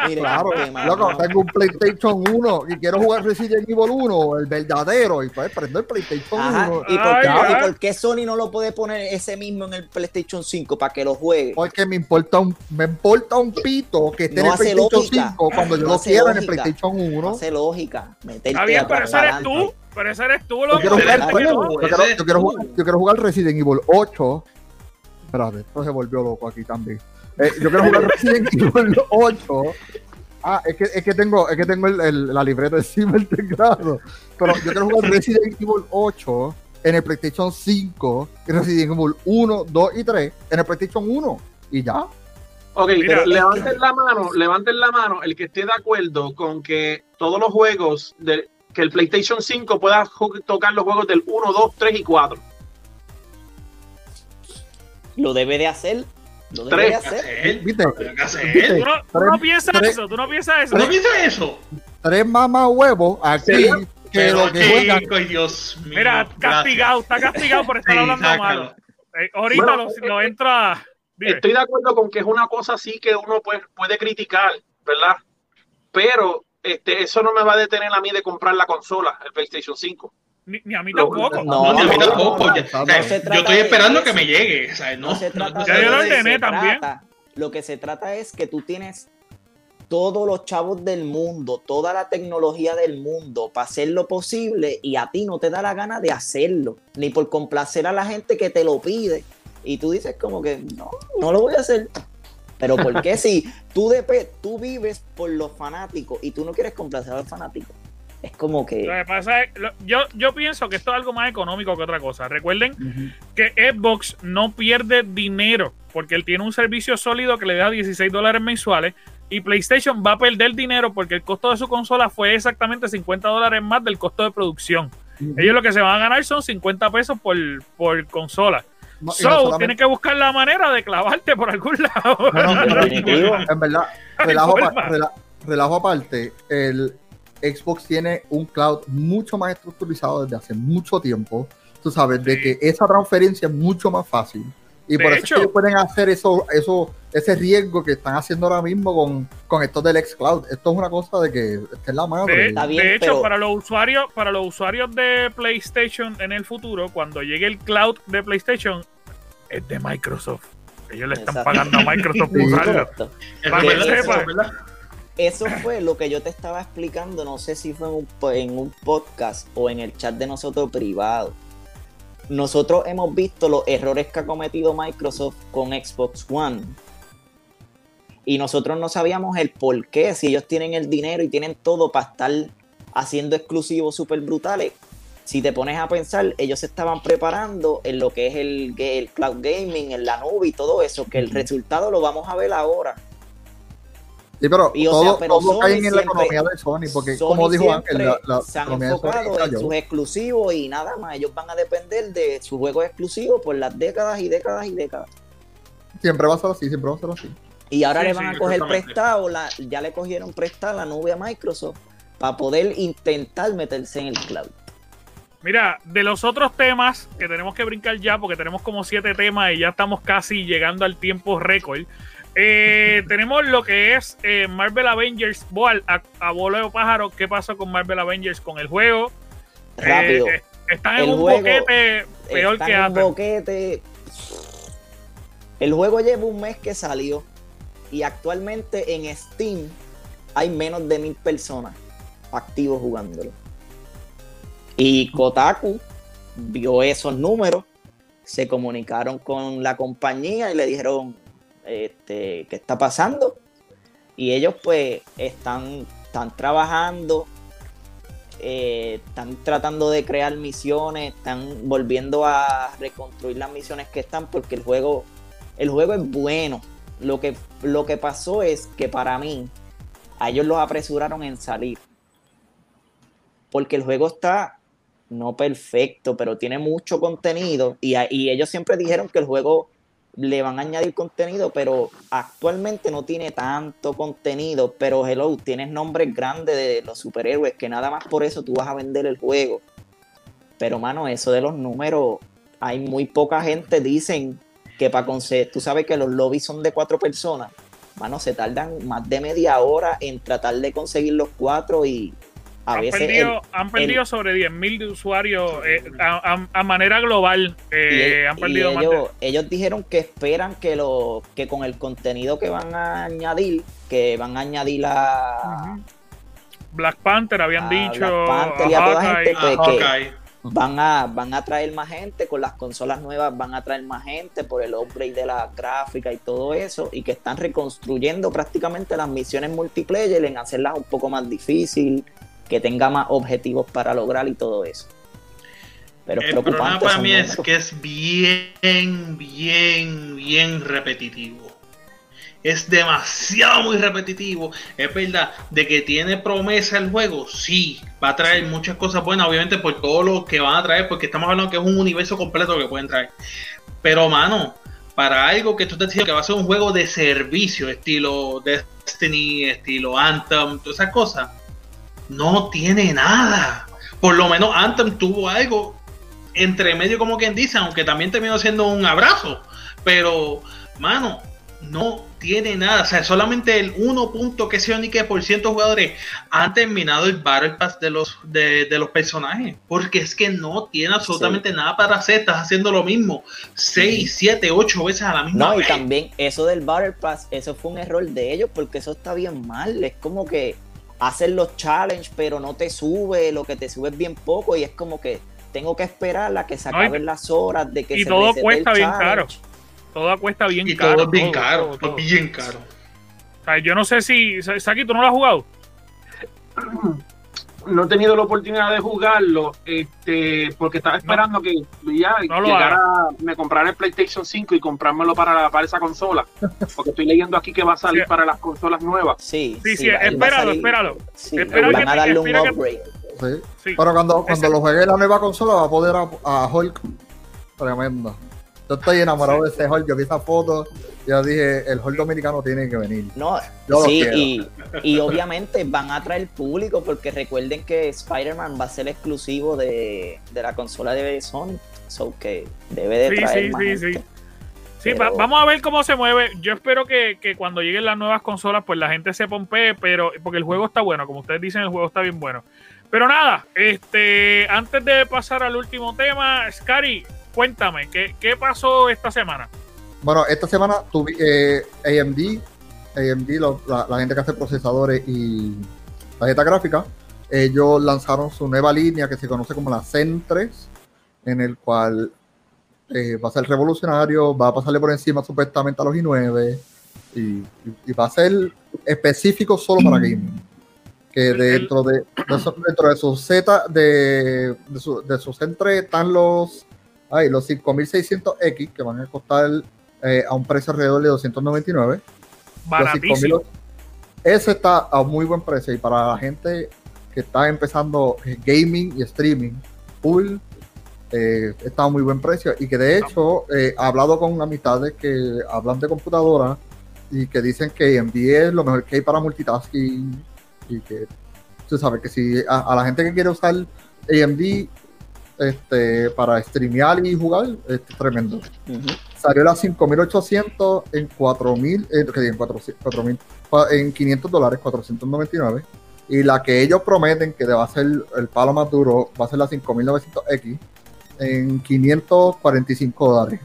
Mire, Claro, loco, tengo un PlayStation 1 y quiero jugar Resident Evil 1, el verdadero, y pues prendo el PlayStation Ajá. 1. ¿Y por, Ay, qué, ay. ¿Y por qué Sony no lo puede poner ese mismo en el PlayStation 5 para que lo juegue. Porque me importa un, me importa un pito que esté No en el PlayStation lógica. 5 cuando yo No lo hace quiera en el. PlayStation 1. No hace lógica. Está bien, pero ese eres tú. Pero ese eres tú, Yo loco. quiero, Hay jugar, gente que no. yo, quiero, yo quiero jugar, yo quiero jugar Resident Evil 8. Espérate, esto se volvió loco aquí también. Eh, yo quiero jugar Resident (laughs) Evil 8. Ah, es que, es que tengo, es que tengo el, el- la libreta (laughs) encima del teclado. Pero yo quiero jugar Resident Evil 8 en el PlayStation 5 y Resident Evil 1, 2 y 3 en el PlayStation 1. Y ya. Ok, Mira, levanten la mano, levanten la mano el que esté de acuerdo con que todos los juegos de que el PlayStation 5 pueda tocar los juegos del 1, 2, 3 y 4. Lo debe de hacer. Lo Tres. ¿Viste? ¿Qué hacer? Tú ¿Viste? no, tú no piensas tres- eso, tú no piensas eso. ¿No piensas eso? Tres mamás huevos aquí que Pero lo que juegan. Dios mío. Mira, gracias. castigado, está castigado por estar Sí, hablando sácalo. malo. Eh, ahorita Bueno, lo, lo entra. dime. Estoy de acuerdo con que es una cosa así que uno puede, puede criticar, ¿verdad? Pero este, eso no me va a detener a mí de comprar la consola, el PlayStation 5. Ni, ni a mí No, tampoco. no, No, ni a mí no, tampoco. no, o sea, se yo estoy esperando que me llegue. o sea, No, se trata Ya yo lo ordené también. trata- Lo que se trata es que tú tienes todos los chavos del mundo, toda la tecnología del mundo para hacer lo posible y a ti no te da la gana de hacerlo, ni por complacer a la gente que te lo pide. Y tú dices como que no, no lo voy a hacer. Pero ¿por qué (laughs) si tú, de, tú vives por los fanáticos y tú no quieres complacer a los fanáticos? Es como Lo que... que pasa es, lo- yo, yo pienso que esto es algo más económico que otra cosa. Recuerden que Xbox no pierde dinero porque él tiene un servicio sólido que le da 16 dólares mensuales y PlayStation va a perder dinero porque el costo de su consola fue exactamente 50 dólares más del costo de producción. Ellos lo que se van a ganar son 50 pesos por, por consola. No, So, tienes que buscar la manera de clavarte por algún lado. No, (laughs) en verdad, (laughs) relajo, relajo aparte, el Xbox tiene un cloud mucho más estructurizado desde hace mucho tiempo. Tú sabes, de que esa transferencia es mucho más fácil. Y De por eso hecho- es que pueden hacer eso, eso, ese riesgo que están haciendo ahora mismo con, con esto del xCloud. Esto es una cosa de que esta es la madre. De, Está bien, de hecho, pero- para los usuarios, para los usuarios de PlayStation en el futuro, cuando llegue el cloud de PlayStation, es de Microsoft. Ellos le están Exacto. pagando a Microsoft por usarlo. Para que. Eso fue lo que yo te estaba explicando, no sé si fue en un, po- en un podcast o en el chat de nosotros privado. Nosotros hemos visto los errores que ha cometido Microsoft con Xbox One. Y nosotros no sabíamos el por qué, si ellos tienen el dinero y tienen todo para estar haciendo exclusivos súper brutales. Si te pones a pensar, ellos se estaban preparando en lo que es el, el cloud gaming, en la nube y todo eso, que el resultado lo vamos a ver ahora. Sí, pero Y, o todo, sea, pero todo Sony cae en la economía de Sony, porque Sony como dijo Ángel, la, la se han economía de Sony enfocado en sus exclusivos y nada más. Ellos van a depender de sus juegos exclusivos por las décadas y décadas y décadas. Siempre va a ser así, siempre va a ser así. Y ahora Sí, le van sí, a coger prestado, la, ya le cogieron prestada la nube a Microsoft para poder intentar meterse en el cloud. Mira, de los otros temas que tenemos que brincar ya, porque tenemos como siete temas y ya estamos casi llegando al tiempo récord. Eh, tenemos lo que es eh, Marvel Avengers. Boal, a, a voleo pájaro, ¿qué pasó con Marvel Avengers con el juego? Rápido. Eh, eh, están en El un juego boquete peor que en Apple. boquete. El juego lleva un mes que salió y actualmente en Steam hay menos de mil personas activos jugándolo. Y Kotaku vio esos números, se comunicaron con la compañía y le dijeron este, qué está pasando. Y ellos pues están, están trabajando eh, están tratando de crear misiones, están volviendo a reconstruir las misiones que están porque el juego, el juego es bueno. Lo que, lo que pasó es que para mí, a ellos los apresuraron en salir. Porque el juego está no perfecto, pero tiene mucho contenido. Y, y ellos siempre dijeron que el juego le van a añadir contenido, pero actualmente no tiene tanto contenido. Pero hello, tienes nombres grandes de los superhéroes que nada más por eso tú vas a vender el juego. Pero mano, eso de los números, hay muy poca gente, dicen que para conseguir, tú sabes que los lobbies son de cuatro personas. Mano, se tardan más de media hora en tratar de conseguir los cuatro y a han veces perdido, el- han perdido el- sobre 10.000 de usuarios eh, a, a- a manera global. eh, y, han y perdido más de- ellos, ellos dijeron que esperan que lo que con el contenido que van a añadir, que van a añadir a, Ujú. Black Panther habían a dicho. Black Panther y a toda gente, que van a van a traer más gente con las consolas nuevas, van a traer más gente por el upgrade de la gráfica y todo eso, y que están reconstruyendo prácticamente las misiones multiplayer en hacerlas un poco más difícil, que tenga más objetivos para lograr y todo eso. Pero es El problema para mí es que es bien, bien, bien repetitivo. Es demasiado muy repetitivo. Es verdad, de que tiene promesa el juego, sí, va a traer muchas cosas buenas, obviamente por todo lo que van a traer, porque estamos hablando que es un universo completo que pueden traer. Pero, mano, para algo que tú estás diciendo que va a ser un juego de servicio, estilo Destiny, estilo Anthem, todas esas cosas, no tiene nada. Por lo menos Anthem tuvo algo entre medio, como quien dice, aunque también terminó siendo un abrazo. Pero, mano, no tiene nada. O sea, solamente el 1. que yo ni qué por ciento de jugadores han terminado el Battle Pass de los, de, de los personajes. Porque es que no tiene absolutamente nada para hacer. Estás haciendo lo mismo 6, 7, 8 veces a la misma No, y vez. también eso del Battle Pass, eso fue un error de ellos porque eso está bien mal. Es como que hacen los challenge, pero no te sube, lo que te sube es bien poco y es como que tengo que esperar a que se acaben las horas de que y se todo cuesta el bien caro. Todo cuesta bien y caro. todo es bien todo, caro. todo, todo todo. bien caro. O sea, yo no sé si. Saki, ¿tú no lo has jugado? (clears throat) no he tenido la oportunidad de jugarlo este porque estaba esperando que ya No lo llegara, me comprara el PlayStation 5 y comprármelo para, para esa consola porque estoy leyendo aquí que va a salir Sí. para las consolas nuevas Sí, Sí, sí, a espéralo, espéralo. Sí, Espera van que- a darle un que- upgrade. Sí. Sí. Pero cuando, cuando Ese- lo juegue la nueva consola va a poder a, a Hulk. Tremendo. Yo estoy enamorado de ese Hulk. Yo vi esa foto. Ya dije, el Hulk dominicano tiene que venir. No, Yo lo sí, quiero. y, y obviamente van a traer público porque recuerden que Spider-Man va a ser exclusivo de, de la consola de Sony. So que debe de Sí, traer sí, más sí, gente. sí. Sí, Pero- va- vamos a ver cómo se mueve. Yo espero que, que cuando lleguen las nuevas consolas, pues la gente se pompee, pero porque el juego está bueno, como ustedes dicen, el juego está bien bueno. Pero nada, este, antes de pasar al último tema, Scary, cuéntame, ¿qué, qué pasó esta semana? Bueno, esta semana tuve eh, AMD, AMD, lo- la, la gente que hace procesadores y tarjeta gráfica, ellos lanzaron su nueva línea que se conoce como la Zen 3, en el cual eh, va a ser revolucionario, va a pasarle por encima supuestamente a los i9 y, y- y va a ser específico solo para gaming. Que dentro de, dentro de su Z de, de su, de su Zen 3 están los hay los 5600X que van a costar eh, a un precio alrededor de 299. Los Baratísimo. 5000, ese está a muy buen precio y para la gente que está empezando eh, gaming y streaming full eh, está a muy buen precio y que de hecho eh, he hablado con amistades que hablan de computadora y que dicen que AMD es lo mejor que hay para multitasking y que tú sabes que si a, a la gente que quiere usar AMD este, para streamear y jugar, es tremendo. Ujú. Salió la 5800 en 4000, eh, en 400, 4000, cua- en 500 dólares, 499. Y la que ellos prometen que va a ser el palo más duro va a ser la 5900X en 545 dólares.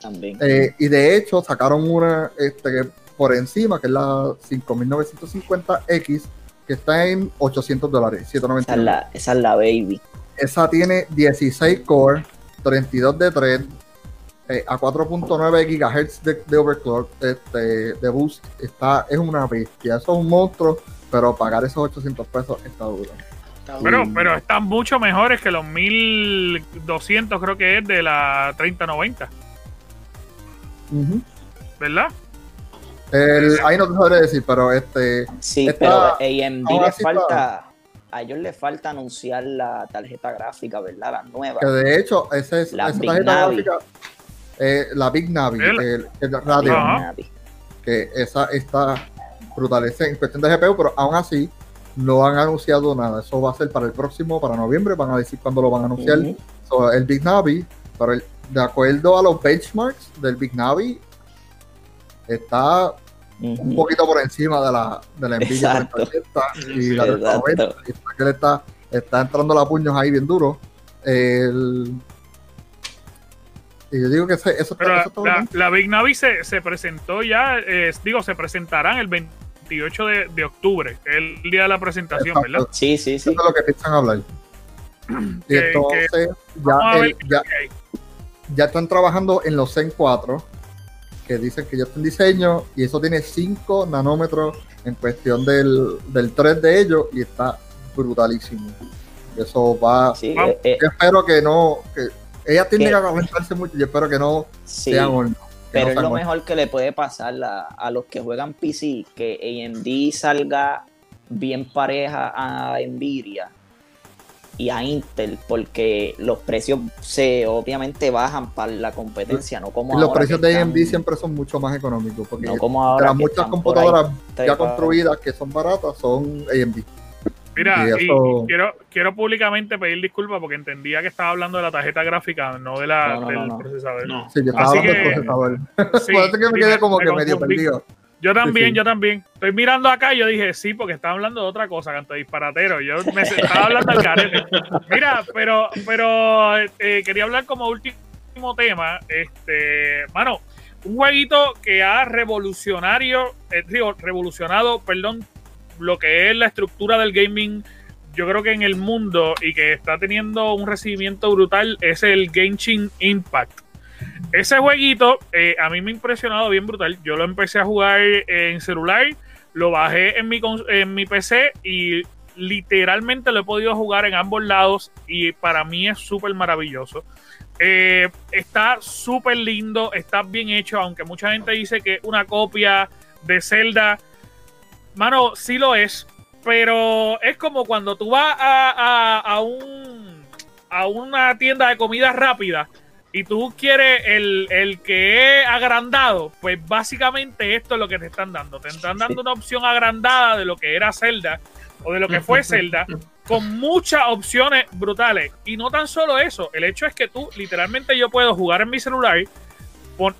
También. Eh, y de hecho sacaron una este, por encima, que es la 5950X, que está en 800 dólares, esa, es 799. la, esa es la baby. Esa tiene 16 core, 32 de thread, eh, a 4.9 GHz de, de overclock, este, de boost. Está, es una bestia, eso es un monstruo, pero pagar esos 800 pesos está duro. Pero, pero están mucho mejores que los 1200, creo que es de la 3090, Ujú. ¿verdad? El- ahí no te sabré decir, pero este, Sí, Está- pero AMD le sí falta, a ellos les falta anunciar la tarjeta gráfica, ¿verdad? La nueva. que de hecho, ese es, La esa Big tarjeta Navi. gráfica, eh, la Big Navi, El- el, el radio. Navi. que esa está brutal, es en cuestión de GPU, pero aún así no han anunciado nada. Eso va a ser para el próximo, para noviembre, van a decir cuándo lo van a anunciar. So, el Big Navi, pero el- de acuerdo a los benchmarks del Big Navi, está Un poquito por encima de la, de la Nvidia Exacto. 3080 y la Exacto. 3090. Y está que le está, está entrando la puños ahí bien duro. El- y yo digo que ese- eso, está- Pero eso la, está la- bueno. la Big Navi se, se presentó ya, eh, digo, se presentarán el 28 de, de octubre, el día de la presentación, Exacto. ¿verdad? Sí, sí, sí. Eso es lo que piensan hablar. Y entonces ya, el- ya, ya están trabajando en los Zen 4, que dicen que ya está en diseño, y eso tiene 5 nanómetros en cuestión del, del 3 de ellos, y está brutalísimo. Eso va. Sí, eh, eh, Yo espero que no. Que, ella tiene que calentarse mucho, yo espero que no sí. sean hornos. que Pero no es lo hornos. mejor que le puede pasar a, a los que juegan PC, que AMD salga bien pareja a Nvidia y a Intel, porque los precios se obviamente bajan para la competencia, no como Y los ahora precios de están- AMD siempre son mucho más económicos, porque no como ahora las muchas computadoras ya construidas que son baratas son AMD. Mira, Y eso- y quiero, quiero públicamente pedir disculpas porque entendía que estaba hablando de la tarjeta gráfica, no de la, No, no, del no, no. procesador. No. Sí, yo estaba Así hablando que- del procesador. Sí, (laughs) Por eso que me quedé como me que medio perdido. Yo también, Sí, sí. yo también. Estoy mirando acá y yo dije, sí, porque estaba hablando de otra cosa, canto disparatero. Yo me estaba hablando al carete. Mira, pero, pero eh, quería hablar como último tema. Este, mano, un jueguito que ha revolucionario, eh, digo, revolucionado, perdón, lo que es la estructura del gaming, yo creo que en el mundo y que está teniendo un recibimiento brutal es el Genshin Impact. Ese jueguito eh, a mí me ha impresionado bien brutal. Yo lo empecé a jugar en celular, lo bajé en mi, en mi PC y literalmente lo he podido jugar en ambos lados y para mí es súper maravilloso. Eh, está súper lindo, está bien hecho, aunque mucha gente dice que es una copia de Zelda. Mano, sí lo es, pero es como cuando tú vas a, a- a un, a una tienda de comida rápida y tú quieres el, el que es agrandado, pues básicamente esto es lo que te están dando. Te están dando una opción agrandada de lo que era Zelda o de lo que fue Zelda, con muchas opciones brutales. Y no tan solo eso, el hecho es que tú literalmente yo puedo jugar en mi celular,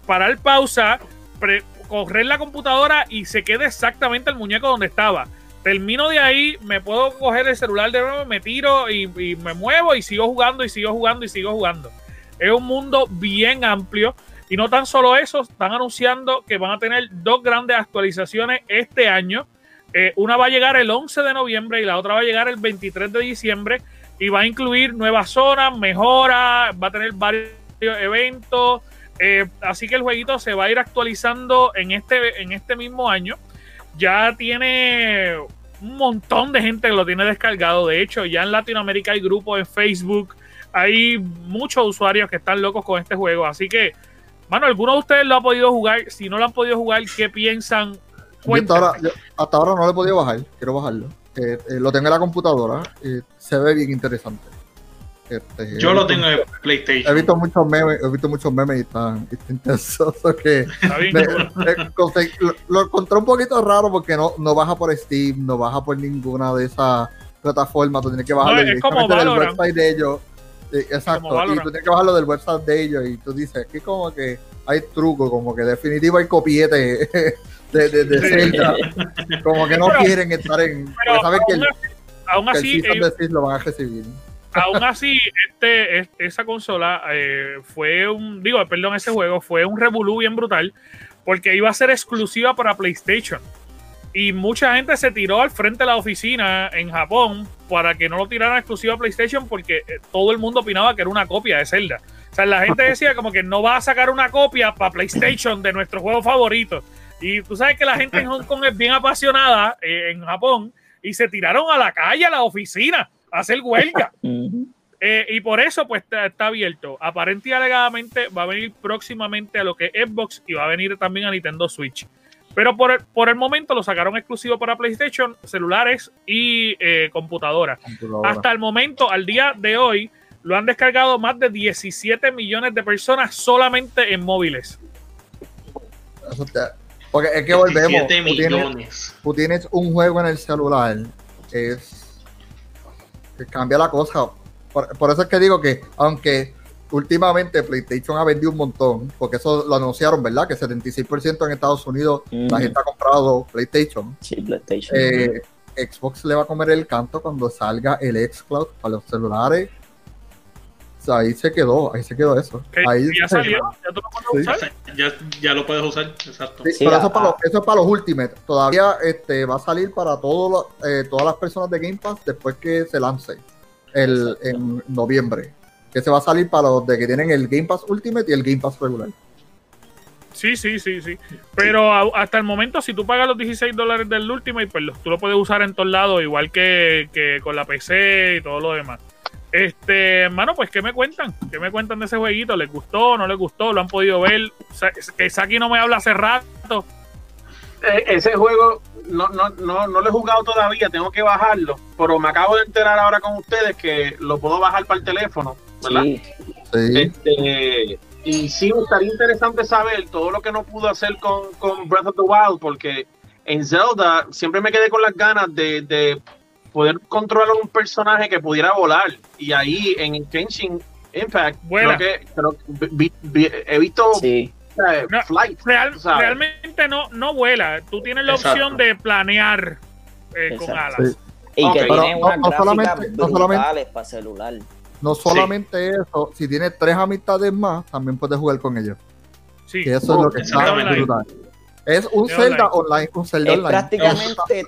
parar pausa, pre- correr la computadora y se quede exactamente el muñeco donde estaba. Termino de ahí, me puedo coger el celular de nuevo, me tiro y, y me muevo y sigo jugando y sigo jugando y sigo jugando. Es un mundo bien amplio. Y no tan solo eso, están anunciando que van a tener dos grandes actualizaciones este año. Eh, una va a llegar el 11 de noviembre y la otra va a llegar el 23 de diciembre. Y va a incluir nuevas zonas, mejoras, va a tener varios eventos. Eh, así que el jueguito se va a ir actualizando en este, en este mismo año. Ya tiene un montón de gente que lo tiene descargado. De hecho, ya en Latinoamérica hay grupos en Facebook. Hay muchos usuarios que están locos con este juego. Así que, mano, ¿alguno de ustedes lo ha podido jugar? Si no lo han podido jugar, ¿qué piensan? Yo hasta, ahora, yo hasta ahora no lo he podido bajar, quiero bajarlo. Eh, eh, lo tengo en la computadora, eh, se ve bien interesante. Este, Yo he lo tengo en He PlayStation. visto muchos memes, he visto muchos memes y están, intensos. (laughs) so que Está bien, lo, lo encontré un poquito raro porque no, no baja por Steam, no baja por ninguna de esas plataformas. Tú tienes que bajarlo No, es como Valorant. website de ellos. Exacto, y tú tienes que bajarlo del website de ellos y tú dices que como que hay truco, como que definitivo hay copiete (laughs) de, de. Zelda. Como que no Pero- quieren estar en... Pero que el, aún así, aún que ellos- lo van a recibir. aún (laughs) así, este, es- esa consola eh, fue un, digo, perdón, ese juego fue un revolú bien brutal porque iba a ser exclusiva para PlayStation. Y mucha gente se tiró al frente de la oficina en Japón para que no lo tiraran exclusiva a PlayStation porque eh, todo el mundo opinaba que era una copia de Zelda. O sea, la gente (laughs) decía como que no va a sacar una copia para PlayStation de nuestro juego favorito. Y tú sabes que la gente en Hong Kong es bien apasionada eh, en Japón y se tiraron a la calle, a la oficina, a hacer huelga. (laughs) Eh, y por eso, pues está, está abierto. Aparente y alegadamente va a venir próximamente a lo que es Xbox y va a venir también a Nintendo Switch. Pero por el, por el momento lo sacaron exclusivo para PlayStation, celulares y eh, computadoras. computadora. Hasta el momento, al día de hoy, lo han descargado más de 17 millones de personas solamente en móviles. Eso porque es que volvemos. 17 tú tienes- millones. tú tienes un juego en el celular, es que cambia la cosa. Por, por eso es que digo que, aunque últimamente PlayStation ha vendido un montón, porque eso lo anunciaron, ¿verdad? Que 76% en Estados Unidos la gente ha comprado PlayStation, Sí, PlayStation. eh, Xbox le va a comer el canto cuando salga el xCloud para los celulares. O sea, ahí se quedó, ahí se quedó eso. Ahí ya salió, ya tú lo puedes Sí. usar. Ya, ya lo puedes usar, exacto. Sí, Sí, pero eso, es para los, eso es para los Ultimate. Todavía este, va a salir para todos los- eh, todas las personas de Game Pass después que se lance el, Exacto. en noviembre. Que se va a salir para los de que tienen el Game Pass Ultimate y el Game Pass regular. Sí, sí, sí, sí. Pero a- hasta el momento, si tú pagas los 16 dólares del Ultimate, pues tú lo puedes usar en todos lados, igual que, que con la PC y todo lo demás. Este, hermano, pues, ¿qué me cuentan? ¿Qué me cuentan de ese jueguito? ¿Les gustó? ¿No les gustó? ¿Lo han podido ver? Que Saki no me habla hace rato. Eh, ese juego no, no, no, no lo he jugado todavía, tengo que bajarlo, pero me acabo de enterar ahora con ustedes que lo puedo bajar para el teléfono, ¿verdad? Sí, Sí. Este, y sí, estaría interesante saber todo lo que no pudo hacer con, con Breath of the Wild, porque en Zelda siempre me quedé con las ganas de, de poder controlar un personaje que pudiera volar. Y ahí en Genshin Impact, creo que, creo que vi- vi- he visto sí. eh, No, Flight. Real- realmente no, no vuela. Tú tienes la Exacto. opción de planear eh, con alas. Sí. Y que no- unas no gráficas solamente- no solamente- para celular. No solamente eso, si tienes tres amistades más, también puedes jugar con ellos. Sí. Que eso Oh, es lo que está brutal. Es un Zelda online, un Zelda Es online. prácticamente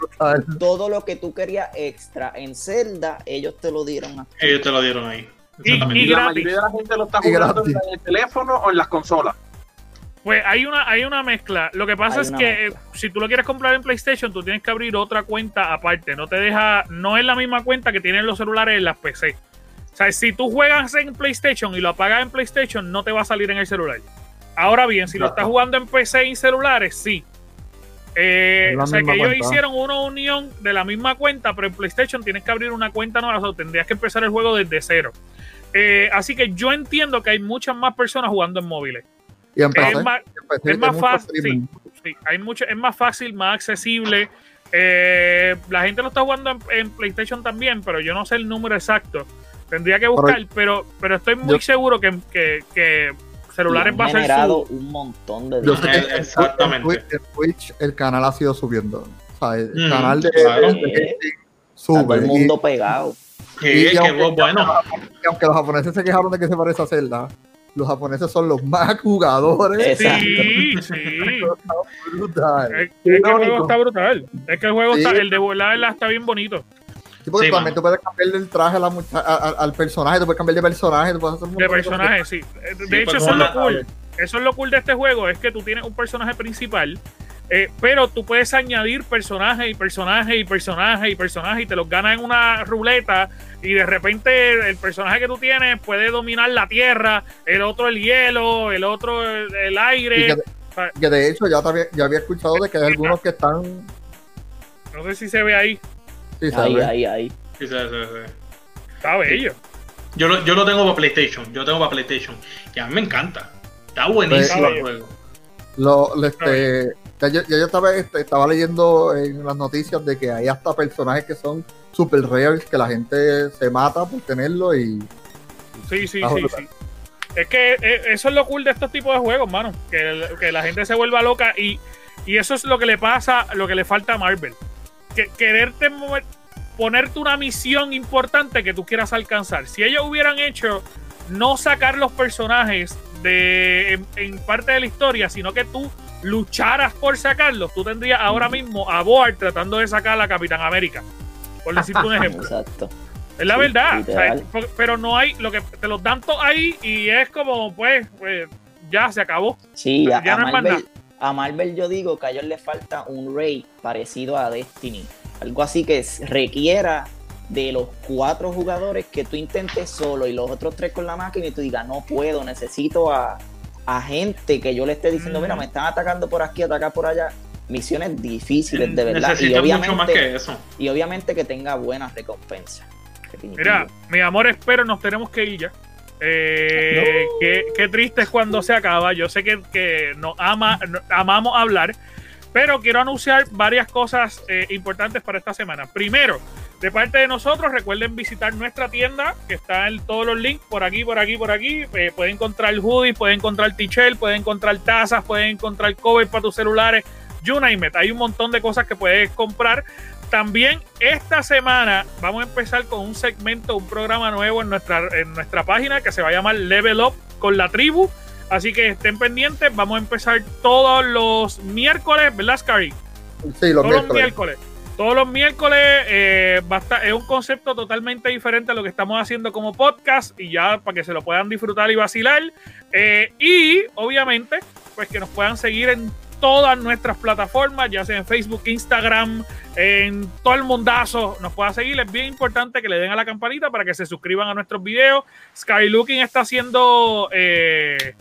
todo lo que tú querías extra en Zelda, ellos te lo dieron. a- Ellos te lo dieron ahí. Y-. Y la gratis. mayoría de la gente lo está Y jugando en el teléfono o en las consolas. Pues hay una, hay una mezcla. Lo que pasa Hay es que mezcla. eh, si tú lo quieres comprar en PlayStation, tú tienes que abrir otra cuenta aparte. No te deja, no es la misma cuenta que tienen los celulares en las PC. O sea, si tú juegas en PlayStation y lo apagas en PlayStation, no te va a salir en el celular. Ahora bien, si lo estás jugando en PC y celulares, sí. Eh, o sea, que ellos cuenta. hicieron una unión de la misma cuenta, pero en PlayStation tienes que abrir una cuenta nueva, o sea, tendrías que empezar el juego desde cero. Eh, así que yo entiendo que hay muchas más personas jugando en móviles. Y Es más, empecé es más fácil, streaming. Sí, hay mucho, es más fácil, más accesible. Eh, la gente lo está jugando en, en PlayStation también, pero yo no sé el número exacto. Tendría que buscar, pero, pero estoy muy Yo- seguro que, que, que celulares y va a ser generado su. un montón de dinero. Exactamente. Twitch, en Twitch el canal ha sido subiendo. O sea, el Mm, canal de, claro. de- de- Está todo sube. el Y- mundo pegado. Sí, y es que aunque- vos, bueno. y aunque los japoneses se quejaron de que se parece a Zelda, los japoneses son los más (laughs) jugadores. Exacto. Sí, (laughs) sí. Brutal. Es, es que el juego está brutal. Es que el juego Sí. está, el de volar está bien bonito. Sí, porque Sí, también mano. tú puedes cambiarle el traje a la mucha- a- a- al personaje, tú puedes cambiar de personaje, tú puedes hacer un De personaje, sí. De Sí, hecho, pues, eso es lo cool. Eso es lo cool de este juego, es que tú tienes un personaje principal, eh, pero tú puedes añadir personajes y personajes y personajes y personajes y te los ganas en una ruleta y de repente el personaje que tú tienes puede dominar la tierra, el otro el hielo, el otro el, aire. que, que de hecho ya, te había, ya había escuchado de que hay algunos que están. No sé si se ve ahí. Sí, Ahí, ¿sabes? ahí, ahí. Sí, sí, sí, sí. Está bello. Yo lo, yo lo tengo para PlayStation. Yo tengo para PlayStation. Y a mí me encanta. Está buenísimo Pues, el juego. Lo, lo, este, ya yo, ya yo estaba, este, estaba leyendo en las noticias de que hay hasta personajes que son super rares que la gente se mata por tenerlo y Sí, sí, sí, sí. Es que eh, eso es lo cool de estos tipos de juegos, mano. Que, que la gente se vuelva loca y, y eso es lo que le pasa, lo que le falta a Marvel. Que, quererte mover- ponerte una misión importante que tú quieras alcanzar. Si ellos hubieran hecho no sacar los personajes de en, en parte de la historia, sino que tú lucharas por sacarlos, tú tendrías ahora mismo a Boar tratando de sacar a la Capitán América. Por decirte un (laughs) ejemplo. Exacto. Es la Sí, verdad. o sea, pero no hay, lo que te los dan todos ahí y es como, pues, pues, ya se acabó. Sí, Ya a no Marvel, a Marvel yo digo que a ellos les falta un Rey parecido a Destiny. Algo así que requiera de los cuatro jugadores que tú intentes solo y los otros tres con la máquina y tú digas, no puedo, necesito a, a gente que yo le esté diciendo, mira, me están atacando por aquí, atacar por allá. Misiones difíciles de verdad. Y Necesito obviamente, mucho más que eso. y obviamente que tenga buenas recompensas. Mira, mi amor, espero, nos tenemos que ir ya. Eh, qué, qué triste es cuando se acaba. Yo sé que, que nos ama, no- amamos hablar, pero quiero anunciar varias cosas eh, importantes para esta semana. Primero, de parte de nosotros, recuerden visitar nuestra tienda, que está en todos los links por aquí, por aquí, por aquí. Eh, pueden encontrar hoodies, pueden encontrar t-shirt, pueden encontrar tazas, pueden encontrar covers para tus celulares, you name it. Hay un montón de cosas que puedes comprar. También esta semana vamos a empezar con un segmento, un programa nuevo en nuestra, en nuestra página que se va a llamar Level Up con la tribu. Así que estén pendientes, vamos a empezar todos los miércoles, ¿verdad, Scary? Sí, los todos los miércoles. miércoles. Todos los miércoles eh, va a estar- es un concepto totalmente diferente a lo que estamos haciendo como podcast y ya para que se lo puedan disfrutar y vacilar. Eh, y obviamente, pues que nos puedan seguir en todas nuestras plataformas, ya sea en Facebook, Instagram, en todo el mundazo, nos pueda seguir. Es bien importante que le den a la campanita para que se suscriban a nuestros videos. Skylooking está haciendo... eh,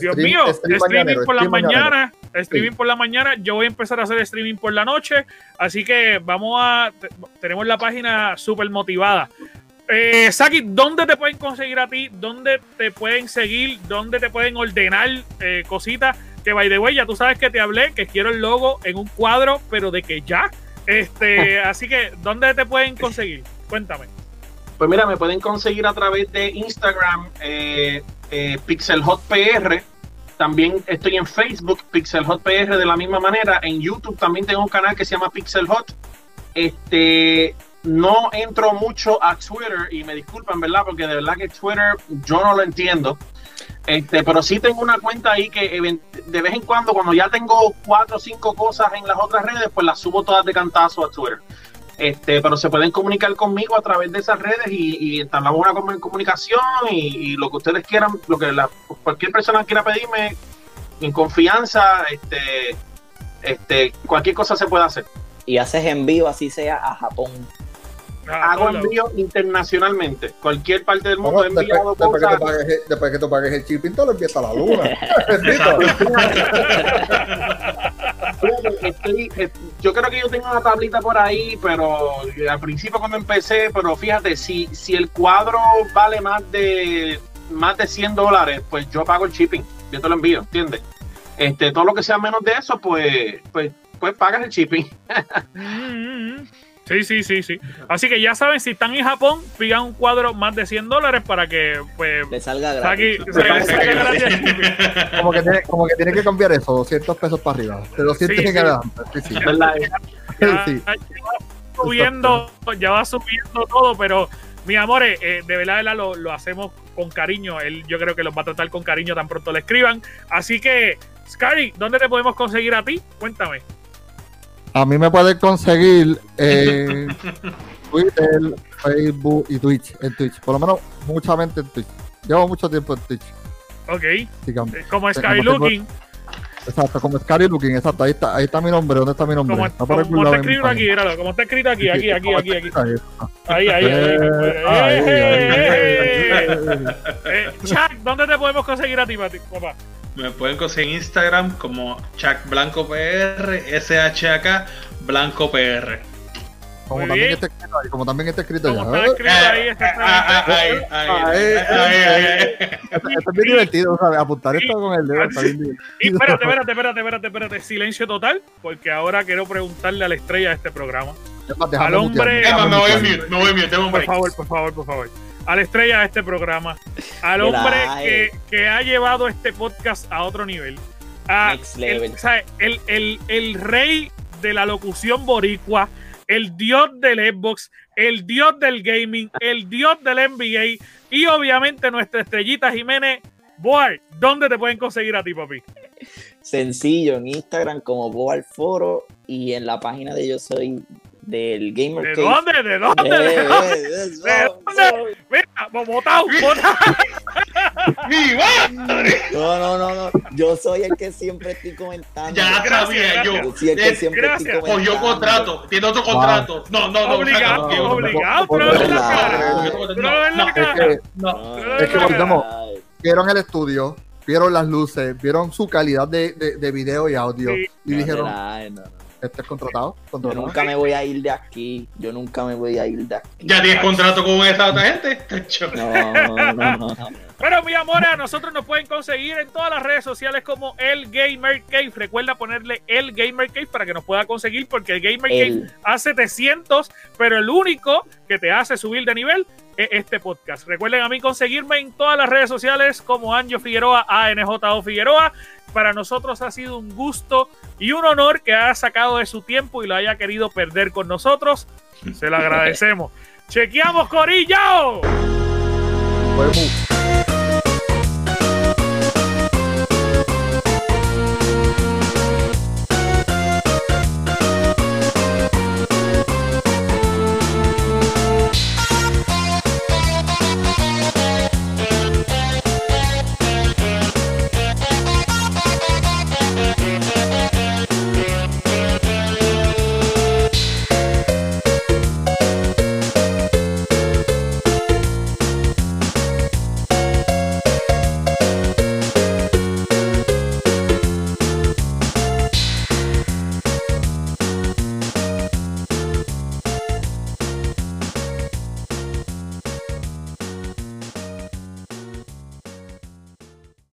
Dios Stream- mío, stream streaming mañanero, por la stream mañanero. mañana, streaming por la mañana. Yo voy a empezar a hacer streaming por la noche, así que vamos a te- tenemos la página súper motivada. Eh, Saki, ¿dónde te pueden conseguir a ti? ¿Dónde te pueden seguir? ¿Dónde te pueden ordenar eh, cositas? Que by the way, ya tú sabes que te hablé, que quiero el logo en un cuadro, pero de que ya. Este, (laughs) así que, ¿dónde te pueden conseguir? Cuéntame. Pues mira, me pueden conseguir a través de Instagram, eh, eh, PixelHotPR. También estoy en Facebook, PixelHotPR de la misma manera. En YouTube también tengo un canal que se llama PixelHot. Este, no entro mucho a Twitter y me disculpan, ¿verdad? Porque de verdad que Twitter yo no lo entiendo. Este, pero sí tengo una cuenta ahí que de vez en cuando, cuando ya tengo cuatro o cinco cosas en las otras redes, pues las subo todas de cantazo a Twitter. Este, pero se pueden comunicar conmigo a través de esas redes y, y entablamos una comu- comunicación y, y lo que ustedes quieran, lo que la- cualquier persona quiera pedirme en confianza, este, este, cualquier cosa se puede hacer. Y haces envío, así sea, a Japón. Ah, Hago hola. envío internacionalmente, cualquier parte del mundo Bueno, he después, enviado después que cosas. tú pagues, el- después que tú pagues el shipping, todo lo empieza la luna. (laughs) (laughs) Estoy- eh, yo creo que yo tengo una tablita por ahí, pero al principio cuando empecé, pero fíjate, si, si el cuadro vale más de más de 100 dólares, pues yo pago el shipping, yo te lo envío, ¿entiendes? Este, todo lo que sea menos de eso, pues, pues, pues pagas el shipping. (laughs) Sí, sí, sí, sí. Así que ya saben, si están en Japón, pidan un cuadro más de 100 dólares para que, pues, Le salga gratis. shipping. Como que, tiene, como que tiene que cambiar eso, 200 pesos para arriba. De 200 Sí, en sí. Sí, sí. ¿verdad? Ya, (laughs) Sí. ya va subiendo, ya va subiendo todo, pero mi amores, eh, de verdad, de verdad, lo, lo hacemos con cariño. Él, yo creo que los va a tratar con cariño tan pronto le escriban. Así que, Scary, ¿dónde te podemos conseguir a ti? Cuéntame. A mí me pueden conseguir en (laughs) Twitter, Facebook y Twitch. En Twitch. Por lo menos mucha mente en Twitch. Llevo mucho tiempo en Twitch. Ok, digamos. eh, Scary como tengo- Looking, Exacto, como Scary Looking, exacto. Ahí está, ahí está mi nombre. ¿Dónde está mi nombre? como, Está como está escrito aquí, míralo, como está escrito aquí, aquí, aquí, aquí, aquí. ahí. Ahí, ahí, ahí. Ahí. ahí, ahí. Chuck, ¿dónde te podemos conseguir a ti, papá? Me pueden conseguir en Instagram como Chuck Blanco PR, SHAK Blanco PR. Como también está escrito ahí. Como también está escrito Como allá. está escrito ahí, Eh, exactamente. ah, ah, ahí, ahí, ahí, ahí, ahí. Esto, es bien divertido, ¿sabes? Apuntar esto con el dedo está bien divertido. Y espérate, espérate, espérate, espérate, espérate, silencio total, porque ahora quiero preguntarle a la estrella de este programa. Al hombre- me voy a mute, me voy a mute, tengo un Por favor, por favor, por favor. A la estrella de este programa, al hombre que, que ha llevado este podcast a otro nivel. A el, el- el rey de la locución boricua, el dios del Xbox, el dios del gaming, el dios del NBA y obviamente nuestra estrellita Jiménez. Boy, ¿dónde te pueden conseguir a ti, papi? Sencillo, en Instagram como Boal Foro y en la página de Yo Soy del Gamer ¿De dónde? ¿De dónde? Eh, eh, eh, so- ¿De dónde? Mira, botado. (laughs) ¡Mi madre! No, no, no, no. Yo soy el que siempre estoy comentando. Ya Gracias, sabía yo. Yo soy el que Eh, siempre gracias. estoy comentando. Cogió contrato, tiene otro contrato. No, no, no. Obligado, obligado, pero no por- en la por- cara. por- Pero no en la no, Es cara. que No. No, Es que no, volvemos. vieron el estudio, vieron las luces, vieron su calidad de, de, de video y audio Sí. y no, dijeron, ay, no, no. este es contratado, Yo nunca me voy a ir de aquí. Yo nunca me voy a ir de aquí. ¿Ya tienes contrato con esa otra gente? No, no, no, no. Pero mi amor, a nosotros nos pueden conseguir en todas las redes sociales como el Gamer Cave. Recuerda ponerle el Gamer Cave para que nos pueda conseguir, porque el Gamer Cave El, hace 700, pero el único que te hace subir de nivel e- este podcast. Recuerden a mí conseguirme en todas las redes sociales como Anjo Figueroa, ANJO Figueroa. Para nosotros ha sido un gusto y un honor que haya sacado de su tiempo y lo haya querido perder con nosotros. Se lo (laughs) agradecemos. Chequeamos, Corillo. Podemos-